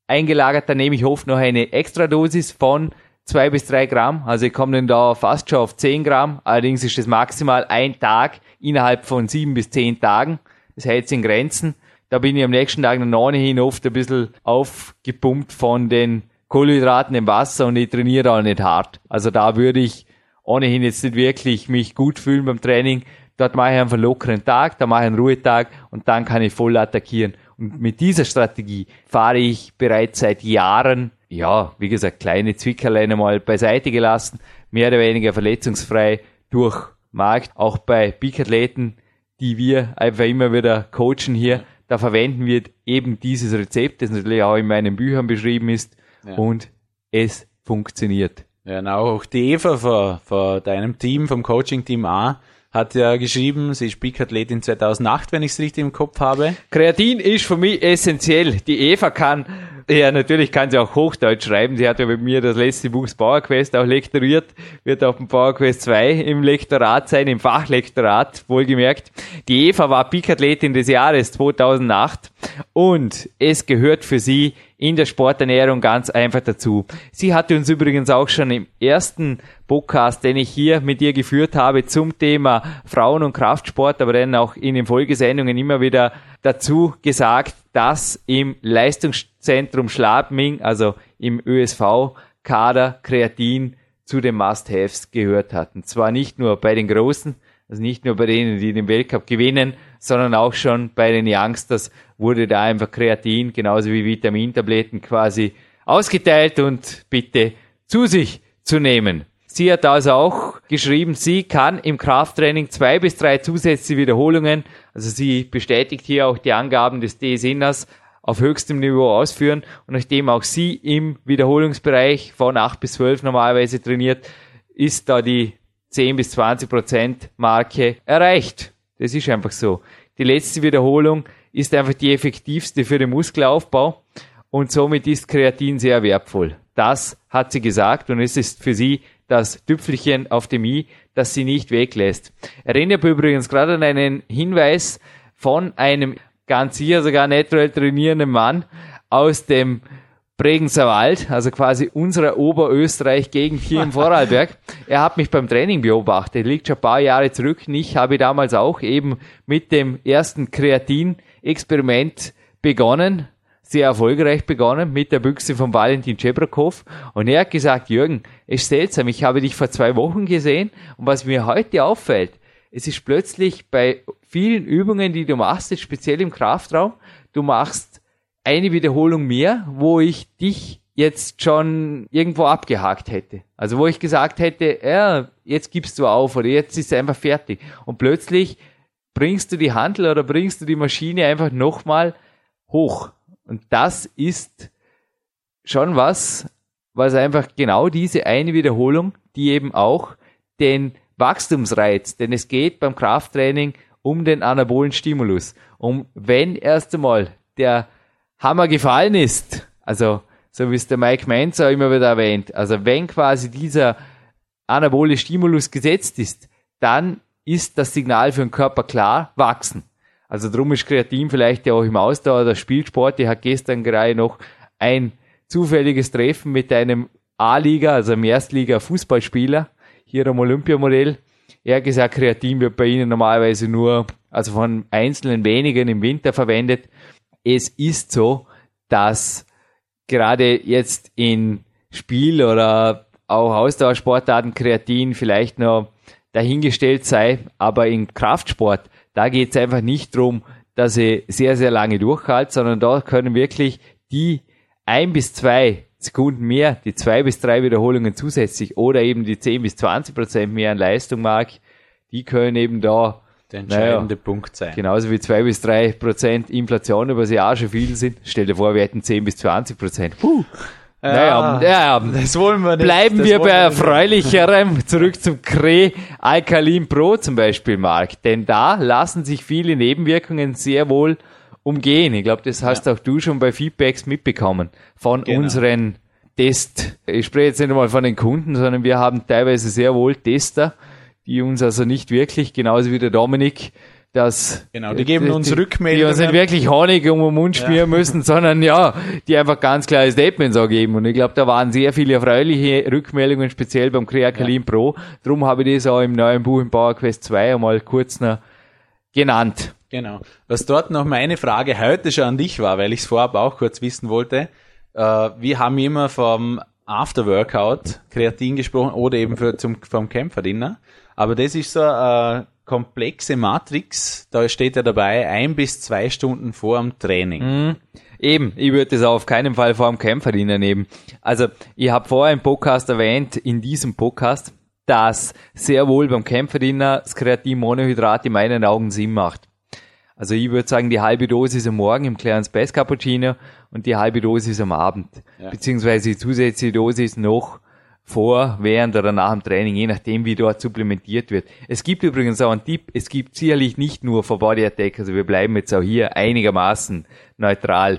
Speaker 2: eingelagert. Dann nehme ich oft noch eine Extradosis von zwei bis drei Gramm. Also ich komme dann da fast schon auf zehn Gramm. Allerdings ist das maximal ein Tag innerhalb von sieben bis zehn Tagen. Das hält sich in Grenzen. Da bin ich am nächsten Tag dann ohnehin oft ein bisschen aufgepumpt von den Kohlenhydraten im Wasser und ich trainiere auch nicht hart. Also da würde ich ohnehin jetzt nicht wirklich mich gut fühlen beim Training. Dort mache ich einfach einen lockeren Tag, da mache ich einen Ruhetag und dann kann ich voll attackieren. Und mit dieser Strategie fahre ich bereits seit Jahren ja, wie gesagt, kleine Zwickerlein mal beiseite gelassen, mehr oder weniger verletzungsfrei durch Markt. Auch bei Peak-Athleten, die wir einfach immer wieder coachen hier, da verwenden wir eben dieses Rezept, das natürlich auch in meinen Büchern beschrieben ist ja. und es funktioniert.
Speaker 3: Ja, genau. Auch die Eva von, von deinem Team, vom Coaching-Team A, hat ja geschrieben, sie ist Peak-Athletin 2008, wenn ich es richtig im Kopf habe.
Speaker 2: Kreatin ist für mich essentiell. Die Eva kann ja, natürlich kann sie auch Hochdeutsch schreiben. Sie hat ja mit mir das letzte Buch Power Quest auch lektoriert, wird auf dem Power Quest 2 im Lektorat sein, im Fachlektorat, wohlgemerkt. Die Eva war Peak-Athletin des Jahres 2008 und es gehört für sie in der Sporternährung ganz einfach dazu. Sie hatte uns übrigens auch schon im ersten Podcast, den ich hier mit ihr geführt habe, zum Thema Frauen- und Kraftsport, aber dann auch in den Folgesendungen immer wieder dazu gesagt, dass im Leistungszentrum Schladming, also im ÖSV-Kader, Kreatin zu den Must-Haves gehört hat. Und zwar nicht nur bei den Großen, also nicht nur bei denen, die den Weltcup gewinnen, sondern auch schon bei den Youngsters wurde da einfach Kreatin, genauso wie Vitamintabletten quasi ausgeteilt und bitte zu sich zu nehmen. Sie hat also auch geschrieben, sie kann im Krafttraining zwei bis drei zusätzliche Wiederholungen, also sie bestätigt hier auch die Angaben des DSINAS, auf höchstem Niveau ausführen und nachdem auch sie im Wiederholungsbereich von acht bis zwölf normalerweise trainiert, ist da die 10 bis 20 Prozent Marke erreicht. Das ist einfach so. Die letzte Wiederholung ist einfach die effektivste für den Muskelaufbau und somit ist Kreatin sehr wertvoll. Das hat sie gesagt und es ist für sie das Tüpfelchen auf dem i, das sie nicht weglässt. Erinnert übrigens gerade an einen Hinweis von einem ganz hier sogar natural trainierenden Mann aus dem Bregenzer Wald, also quasi unserer Oberösterreich-Gegend hier im Vorarlberg. Er hat mich beim Training beobachtet, liegt schon ein paar Jahre zurück. Ich habe damals auch eben mit dem ersten Kreatin-Experiment begonnen, sehr erfolgreich begonnen mit der Büchse von Valentin Cebrakov. Und er hat gesagt, Jürgen, es ist seltsam, ich habe dich vor zwei Wochen gesehen und was mir heute auffällt, es ist plötzlich bei vielen Übungen, die du machst, speziell im Kraftraum, du machst eine Wiederholung mehr, wo ich dich jetzt schon irgendwo abgehakt hätte. Also wo ich gesagt hätte, ja, jetzt gibst du auf oder jetzt ist es einfach fertig. Und plötzlich bringst du die Handel oder bringst du die Maschine einfach nochmal hoch. Und das ist schon was, was einfach genau diese eine Wiederholung, die eben auch den Wachstumsreiz, denn es geht beim Krafttraining um den anabolen Stimulus. Um wenn erst einmal der Hammer gefallen ist, also so wie es der Mike Menzer immer wieder erwähnt, also wenn quasi dieser anabole Stimulus gesetzt ist, dann ist das Signal für den Körper klar, wachsen. Also drum ist Kreatin vielleicht ja auch im Ausdauer oder Spielsport. Ich hatte gestern gerade noch ein zufälliges Treffen mit einem A-Liga, also einem Erstliga-Fußballspieler, hier am Olympiamodell. Er hat gesagt, Kreatin wird bei Ihnen normalerweise nur, also von einzelnen wenigen im Winter verwendet. Es ist so, dass gerade jetzt in Spiel oder auch Ausdauersportarten Kreatin vielleicht noch dahingestellt sei, aber im Kraftsport, da geht es einfach nicht darum, dass ich sehr, sehr lange durchhalte, sondern da können wirklich die ein bis zwei Sekunden mehr, die zwei bis drei Wiederholungen zusätzlich oder eben die 10 bis 20 Prozent mehr an Leistung mag, die können eben da
Speaker 3: der entscheidende naja, Punkt sein.
Speaker 2: Genauso wie zwei bis drei Prozent Inflation über das Jahr schon viel sind. Stell dir vor, wir hätten 10 bis 20 Prozent. Puh.
Speaker 3: Ja, naja, das wollen wir nicht.
Speaker 2: Bleiben wir bei erfreulicherem. Zurück zum Cre Alkalin Pro zum Beispiel, Marc. Denn da lassen sich viele Nebenwirkungen sehr wohl umgehen. Ich glaube, das hast ja. auch du schon bei Feedbacks mitbekommen von genau. unseren Test. Ich spreche jetzt nicht einmal von den Kunden, sondern wir haben teilweise sehr wohl Tester, die uns also nicht wirklich, genauso wie der Dominik, dass
Speaker 3: genau, die geben uns Rückmeldungen.
Speaker 2: Die uns nicht wirklich Honig um den Mund schmieren ja. müssen, sondern ja, die einfach ganz klare Statements auch geben. Und ich glaube, da waren sehr viele erfreuliche Rückmeldungen, speziell beim Creakalin ja. Pro. Drum habe ich das auch im neuen Buch im Power Quest 2 einmal kurz noch genannt.
Speaker 3: Genau. Was dort noch meine Frage heute schon an dich war, weil ich es vorab auch kurz wissen wollte. Äh, wir haben immer vom After-Workout Kreatin gesprochen oder eben für, zum, vom Kämpferdiener. Aber das ist so eine komplexe Matrix, da steht ja dabei, ein bis zwei Stunden vor dem Training.
Speaker 2: Mhm. Eben, ich würde das auf keinen Fall vor dem Kämpferdiener nehmen. Also, ich habe vorher im Podcast erwähnt, in diesem Podcast, dass sehr wohl beim Kämpferdiener das Kreatinmonohydrat in meinen Augen Sinn macht. Also ich würde sagen, die halbe Dosis am Morgen im Clarence Bass Cappuccino und die halbe Dosis am Abend. Ja. Beziehungsweise die zusätzliche Dosis noch vor, während oder nach dem Training, je nachdem, wie dort supplementiert wird. Es gibt übrigens auch einen Tipp, es gibt sicherlich nicht nur für Body Attack, also wir bleiben jetzt auch hier einigermaßen neutral.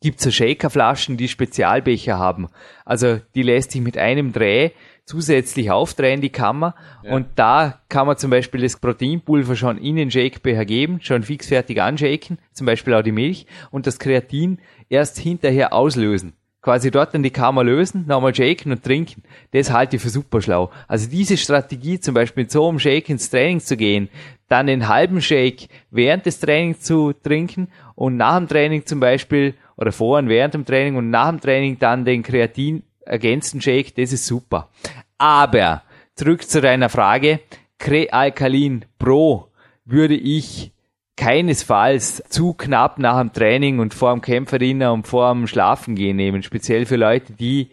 Speaker 2: Gibt so Shakerflaschen, die Spezialbecher haben. Also die lässt sich mit einem Dreh zusätzlich aufdrehen, die Kammer. Ja. Und da kann man zum Beispiel das Proteinpulver schon in den Shakebecher geben, schon fixfertig anshaken, zum Beispiel auch die Milch, und das Kreatin erst hinterher auslösen quasi dort dann die Kammer lösen, nochmal shaken und trinken. Das halte ich für super schlau. Also diese Strategie, zum Beispiel mit so einem Shake ins Training zu gehen, dann den halben Shake während des Trainings zu trinken und nach dem Training zum Beispiel, oder vor und während dem Training und nach dem Training dann den Kreatin ergänzten Shake, das ist super. Aber zurück zu deiner Frage, Krealkalin Pro würde ich keinesfalls zu knapp nach dem Training und vor dem Kämpferdiener und vor dem Schlafengehen nehmen. Speziell für Leute, die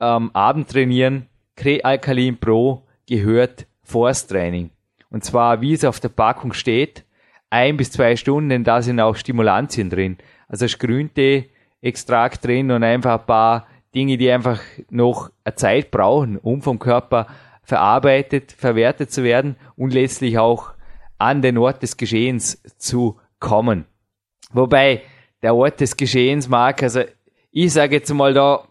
Speaker 2: ähm, Abend trainieren. Krealkalin Pro gehört vors Training. Und zwar, wie es auf der Packung steht, ein bis zwei Stunden, denn da sind auch Stimulantien drin. Also ist Grüntee-Extrakt drin und einfach ein paar Dinge, die einfach noch eine Zeit brauchen, um vom Körper verarbeitet, verwertet zu werden und letztlich auch an den Ort des Geschehens zu kommen. Wobei der Ort des Geschehens mag, also ich sage jetzt mal da,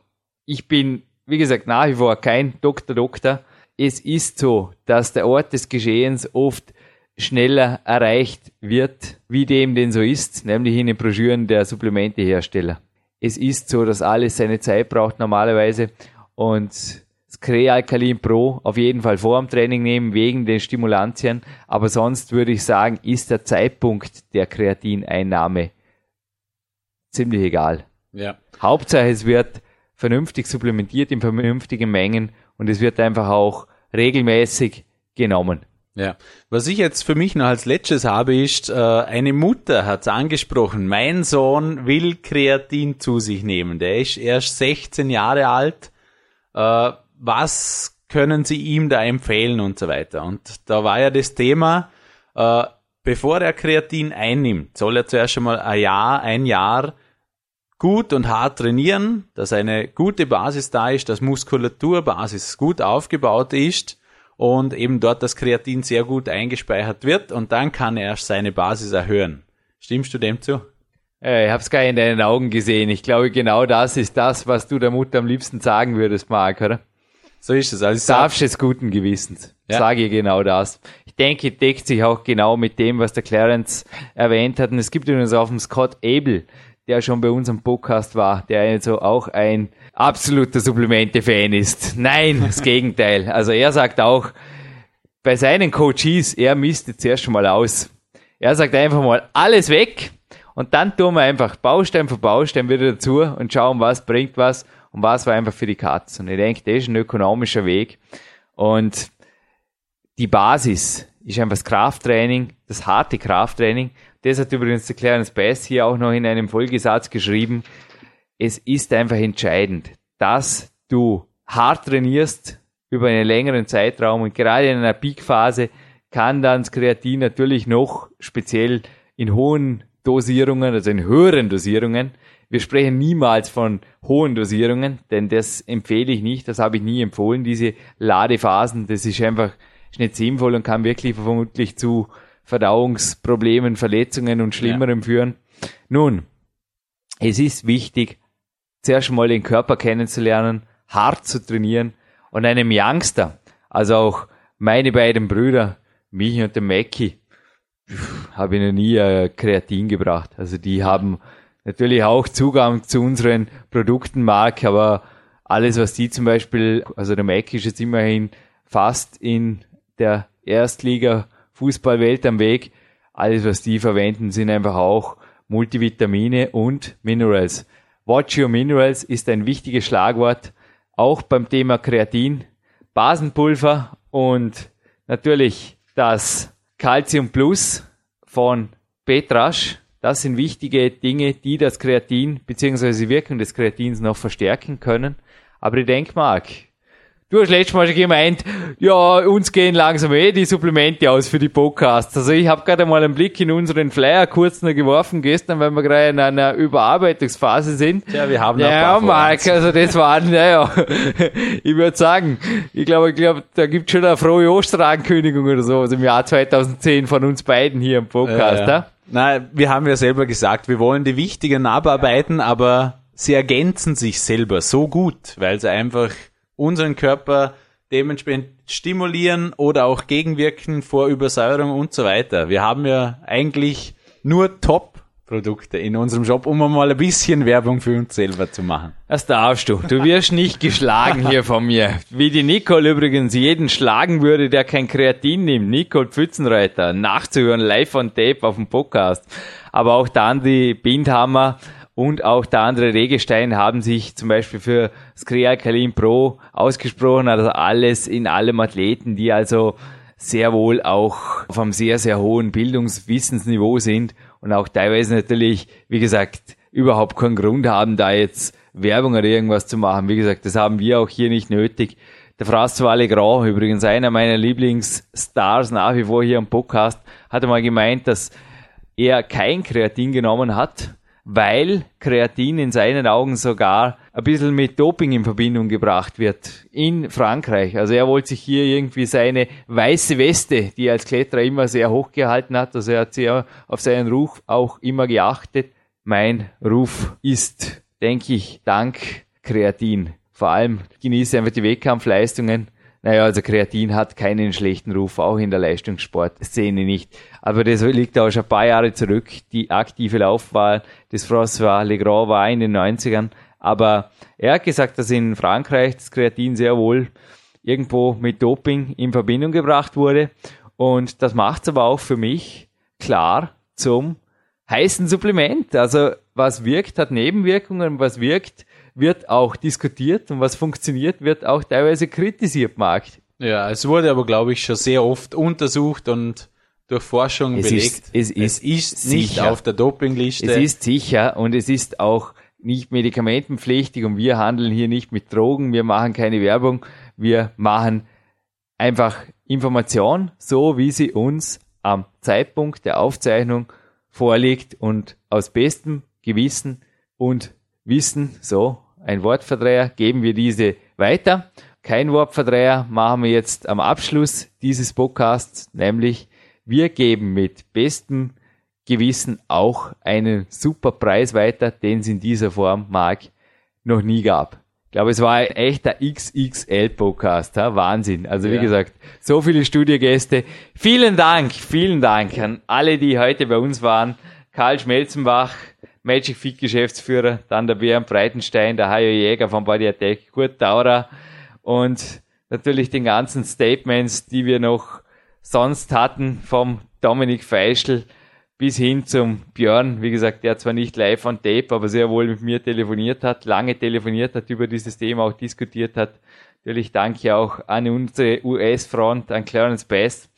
Speaker 2: ich bin, wie gesagt, nach wie vor kein Doktor Doktor. Es ist so, dass der Ort des Geschehens oft schneller erreicht wird, wie dem denn so ist, nämlich in den Broschüren der Supplementehersteller. Es ist so, dass alles seine Zeit braucht normalerweise und Krealkalin Pro auf jeden Fall vor dem Training nehmen, wegen den Stimulantien. Aber sonst würde ich sagen, ist der Zeitpunkt der Kreatineinnahme ziemlich egal.
Speaker 3: Ja.
Speaker 2: Hauptsache, es wird vernünftig supplementiert in vernünftigen Mengen und es wird einfach auch regelmäßig genommen.
Speaker 3: Ja, was ich jetzt für mich noch als letztes habe, ist, äh, eine Mutter hat es angesprochen, mein Sohn will Kreatin zu sich nehmen. Der ist erst 16 Jahre alt. Äh, was können Sie ihm da empfehlen und so weiter. Und da war ja das Thema, äh, bevor er Kreatin einnimmt, soll er zuerst einmal ein Jahr, ein Jahr gut und hart trainieren, dass eine gute Basis da ist, dass Muskulaturbasis gut aufgebaut ist und eben dort das Kreatin sehr gut eingespeichert wird und dann kann er seine Basis erhöhen. Stimmst du dem zu?
Speaker 2: Ich habe es gar in deinen Augen gesehen. Ich glaube, genau das ist das, was du der Mutter am liebsten sagen würdest, Marc, oder?
Speaker 3: So ist es.
Speaker 2: Also darfst es guten Gewissens. Ja. Sage ich genau das. Ich denke, deckt sich auch genau mit dem, was der Clarence erwähnt hat. Und es gibt übrigens auch einen Scott Abel, der schon bei unserem Podcast war, der also auch ein absoluter Supplemente-Fan ist. Nein, das Gegenteil. Also er sagt auch, bei seinen Coaches, er misst zuerst schon mal aus. Er sagt einfach mal alles weg und dann tun wir einfach Baustein für Baustein wieder dazu und schauen, was bringt was und was war einfach für die Katz. Und ich denke, das ist ein ökonomischer Weg. Und die Basis ist einfach das Krafttraining, das harte Krafttraining. Das hat übrigens der Clarence Bass hier auch noch in einem Folgesatz geschrieben. Es ist einfach entscheidend, dass du hart trainierst über einen längeren Zeitraum und gerade in einer Peakphase kann dann das Kreatin natürlich noch speziell in hohen Dosierungen, also in höheren Dosierungen. Wir sprechen niemals von hohen Dosierungen, denn das empfehle ich nicht, das habe ich nie empfohlen, diese Ladephasen, das ist einfach ist nicht sinnvoll und kann wirklich vermutlich zu Verdauungsproblemen, Verletzungen und Schlimmerem ja. führen. Nun, es ist wichtig, zuerst mal den Körper kennenzulernen, hart zu trainieren und einem Youngster, also auch meine beiden Brüder, mich und der Mackie, habe ich noch nie äh, Kreatin gebracht. Also die haben natürlich auch Zugang zu unseren Produkten, Mark, aber alles, was die zum Beispiel, also der Mackie ist jetzt immerhin fast in der Erstliga Fußballwelt am Weg. Alles, was die verwenden, sind einfach auch Multivitamine und Minerals. Watch Your Minerals ist ein wichtiges Schlagwort, auch beim Thema Kreatin, Basenpulver und natürlich das Calcium Plus von Petrasch. Das sind wichtige Dinge, die das Kreatin bzw. die Wirkung des Kreatins noch verstärken können. Aber ich denke, Marc, Du hast letztes Mal schon gemeint, ja, uns gehen langsam eh die Supplemente aus für die Podcasts. Also ich habe gerade mal einen Blick in unseren Flyer kurz noch geworfen gestern, weil wir gerade in einer Überarbeitungsphase sind.
Speaker 3: Ja, wir haben
Speaker 2: Ja, Marc, also das waren, naja, ich würde sagen, ich glaube, ich glaube, da gibt schon eine frohe Osterankündigung oder so also im Jahr 2010 von uns beiden hier im Podcast. Ja, ja.
Speaker 3: Nein, wir haben ja selber gesagt, wir wollen die wichtigen abarbeiten, aber sie ergänzen sich selber so gut, weil sie einfach unseren Körper dementsprechend stimulieren oder auch gegenwirken vor Übersäuerung und so weiter. Wir haben ja eigentlich nur Top-Produkte in unserem Job, um mal ein bisschen Werbung für uns selber zu machen.
Speaker 2: Das darfst du. Du wirst nicht geschlagen hier von mir. Wie die Nicole übrigens jeden schlagen würde, der kein Kreatin nimmt. Nicole Pfützenreiter, nachzuhören live on tape auf dem Podcast. Aber auch dann die Bindhammer und auch der andere Regestein haben sich zum Beispiel für Skrealkalin Pro ausgesprochen, also alles in allem Athleten, die also sehr wohl auch auf einem sehr, sehr hohen Bildungswissensniveau sind und auch teilweise natürlich, wie gesagt, überhaupt keinen Grund haben, da jetzt Werbung oder irgendwas zu machen. Wie gesagt, das haben wir auch hier nicht nötig. Der François Legrand, übrigens einer meiner Lieblingsstars nach wie vor hier am Podcast, hat einmal gemeint, dass er kein Kreatin genommen hat, weil Kreatin in seinen Augen sogar ein bisschen mit Doping in Verbindung gebracht wird in Frankreich. Also er wollte sich hier irgendwie seine weiße Weste, die er als Kletterer immer sehr hoch gehalten hat, also er hat sehr auf seinen Ruf auch immer geachtet. Mein Ruf ist, denke ich, dank Kreatin. Vor allem genieße einfach die Wettkampfleistungen naja, also Kreatin hat keinen schlechten Ruf, auch in der Leistungssportszene nicht. Aber das liegt auch schon ein paar Jahre zurück. Die aktive Laufbahn des François Legrand war in den 90ern. Aber er hat gesagt, dass in Frankreich das Kreatin sehr wohl irgendwo mit Doping in Verbindung gebracht wurde. Und das macht es aber auch für mich klar zum heißen Supplement. Also was wirkt, hat Nebenwirkungen, was wirkt, wird auch diskutiert und was funktioniert, wird auch teilweise kritisiert, Marc.
Speaker 3: Ja, es wurde aber, glaube ich, schon sehr oft untersucht und durch Forschung
Speaker 2: es
Speaker 3: belegt.
Speaker 2: Ist, es, ist
Speaker 3: es ist nicht sicher. auf der Dopingliste.
Speaker 2: Es ist sicher und es ist auch nicht medikamentenpflichtig und wir handeln hier nicht mit Drogen, wir machen keine Werbung, wir machen einfach Information, so wie sie uns am Zeitpunkt der Aufzeichnung vorliegt und aus bestem Gewissen und Wissen, so ein Wortverdreher, geben wir diese weiter. Kein Wortverdreher machen wir jetzt am Abschluss dieses Podcasts, nämlich wir geben mit bestem Gewissen auch einen super Preis weiter, den es in dieser Form, Mark, noch nie gab. Ich glaube, es war ein echter XXL-Podcast. Wahnsinn. Also wie ja. gesagt, so viele Studiogäste. Vielen Dank, vielen Dank an alle, die heute bei uns waren. Karl Schmelzenbach, Magic Fit Geschäftsführer, dann der Björn Breitenstein, der Hajo Jäger von Body Attack, Kurt Daurer und natürlich den ganzen Statements, die wir noch sonst hatten vom Dominik Feischl bis hin zum Björn, wie gesagt, der zwar nicht live on tape, aber sehr wohl mit mir telefoniert hat, lange telefoniert hat, über dieses Thema auch diskutiert hat. Natürlich danke auch an unsere US-Front, an Clarence Bass.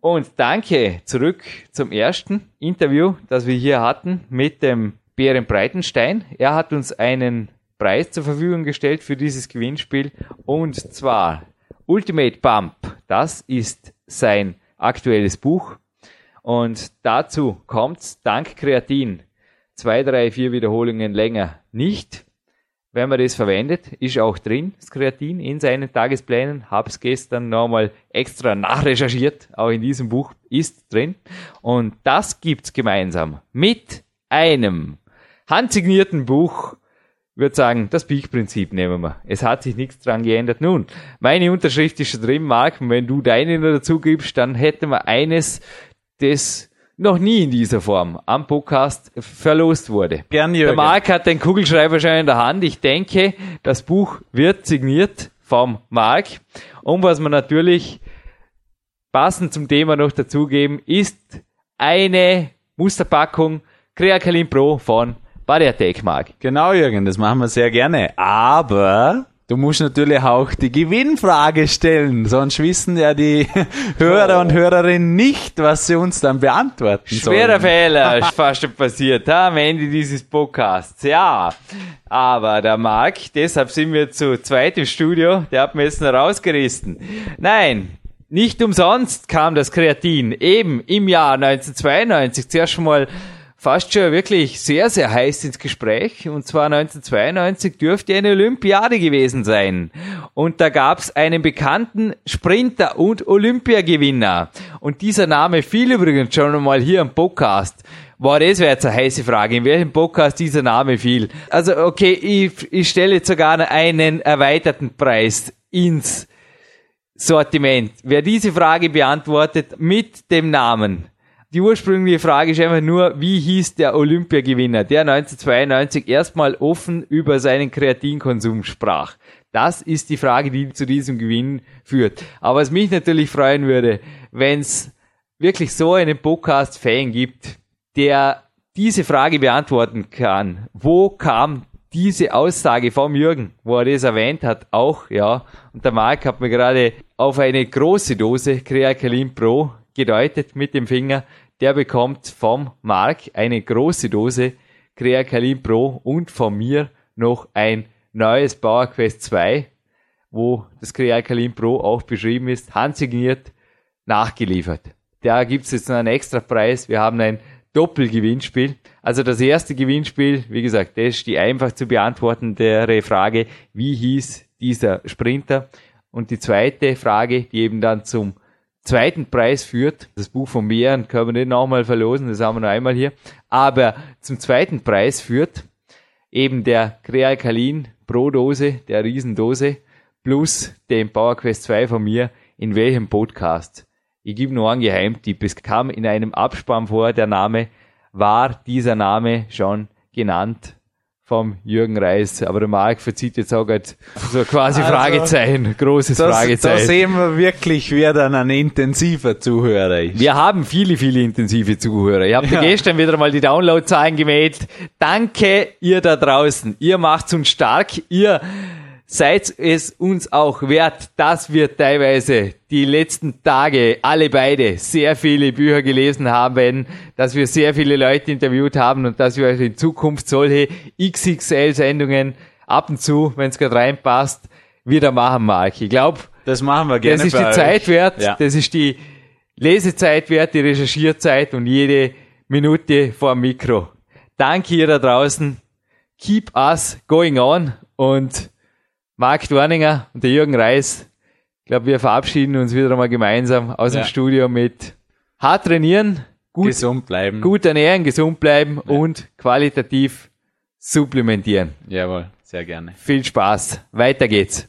Speaker 2: Und danke zurück zum ersten Interview, das wir hier hatten mit dem Bären Breitenstein. Er hat uns einen Preis zur Verfügung gestellt für dieses Gewinnspiel und zwar Ultimate Bump. Das ist sein aktuelles Buch und dazu kommt dank Kreatin zwei, drei, vier Wiederholungen länger nicht. Wenn man das verwendet, ist auch drin, das Kreatin in seinen Tagesplänen. Hab's gestern nochmal extra nachrecherchiert. Auch in diesem Buch ist drin. Und das gibt's gemeinsam mit einem handsignierten Buch. Würde sagen, das Peak-Prinzip nehmen wir. Es hat sich nichts dran geändert. Nun, meine Unterschrift ist schon drin, Marc. Und wenn du deine dazu gibst, dann hätten wir eines das noch nie in dieser Form am Podcast verlost wurde.
Speaker 3: Gern,
Speaker 2: Jürgen. Der Marc hat den Kugelschreiber schon in der Hand. Ich denke, das Buch wird signiert vom Marc. Und was wir natürlich passend zum Thema noch dazugeben, ist eine Musterpackung Creacalin Pro von Bariatec Marc.
Speaker 3: Genau, Jürgen, das machen wir sehr gerne. Aber Du musst natürlich auch die Gewinnfrage stellen, sonst wissen ja die Hörer und Hörerinnen nicht, was sie uns dann beantworten
Speaker 2: Schwerer
Speaker 3: sollen.
Speaker 2: Fehler ist fast schon passiert am Ende dieses Podcasts. Ja, aber der Marc, deshalb sind wir zu zweit im Studio, der hat mir jetzt noch rausgerissen. Nein, nicht umsonst kam das Kreatin eben im Jahr 1992 zuerst schon mal fast schon wirklich sehr, sehr heiß ins Gespräch. Und zwar 1992 dürfte eine Olympiade gewesen sein. Und da gab es einen bekannten Sprinter und Olympiagewinner. Und dieser Name fiel übrigens schon einmal hier im Podcast. Boah, das wäre jetzt eine heiße Frage, in welchem Podcast dieser Name fiel. Also, okay, ich, ich stelle jetzt sogar einen erweiterten Preis ins Sortiment. Wer diese Frage beantwortet mit dem Namen, die ursprüngliche Frage ist einfach nur, wie hieß der Olympiagewinner, der 1992 erstmal offen über seinen Kreatinkonsum sprach. Das ist die Frage, die zu diesem Gewinn führt. Aber was mich natürlich freuen würde, wenn es wirklich so einen Podcast-Fan gibt, der diese Frage beantworten kann. Wo kam diese Aussage vom Jürgen, wo er das erwähnt hat, auch, ja. Und der Marc hat mir gerade auf eine große Dose Creacalin Pro gedeutet mit dem Finger der bekommt vom Mark eine große Dose Creacalin Pro und von mir noch ein neues PowerQuest 2, wo das Creacalin Pro auch beschrieben ist, handsigniert, nachgeliefert. Da gibt's jetzt noch einen extra Preis. Wir haben ein Doppelgewinnspiel. Also das erste Gewinnspiel, wie gesagt, das ist die einfach zu beantwortendere Frage, wie hieß dieser Sprinter? Und die zweite Frage, die eben dann zum zweiten Preis führt. Das Buch von Meeren können wir nicht nochmal verlosen, das haben wir noch einmal hier. Aber zum zweiten Preis führt eben der Crealkalin Pro Dose, der Riesendose, plus den PowerQuest 2 von mir, in welchem Podcast. Ich gebe nur einen Geheimtipp. Es kam in einem Abspann vor, der Name, war dieser Name schon genannt vom Jürgen Reis. Aber der Marc verzieht jetzt auch gerade so quasi also, Fragezeichen, großes
Speaker 3: das,
Speaker 2: Fragezeichen.
Speaker 3: Da sehen wir wirklich, wer dann ein intensiver Zuhörer ist.
Speaker 2: Wir haben viele, viele intensive Zuhörer. Ich habe ja. gestern wieder mal die Downloadzahlen gemäht. Danke ihr da draußen. Ihr macht uns stark. Ihr seid es uns auch wert, dass wir teilweise die letzten Tage alle beide sehr viele Bücher gelesen haben, dass wir sehr viele Leute interviewt haben und dass wir euch in Zukunft solche XXL-Sendungen ab und zu, wenn es gerade reinpasst, wieder machen, Mark. Ich glaube,
Speaker 3: das machen wir gerne.
Speaker 2: Das ist die euch. Zeit wert, ja. das ist die Lesezeit wert, die Recherchierzeit und jede Minute vor dem Mikro. Danke ihr da draußen. Keep us going on und Marc Dorninger und der Jürgen Reis. Ich glaube, wir verabschieden uns wieder einmal gemeinsam aus ja. dem Studio mit hart trainieren,
Speaker 3: gut, gesund bleiben,
Speaker 2: gut ernähren, gesund bleiben ja. und qualitativ supplementieren.
Speaker 3: Jawohl, sehr gerne.
Speaker 2: Viel Spaß. Weiter geht's.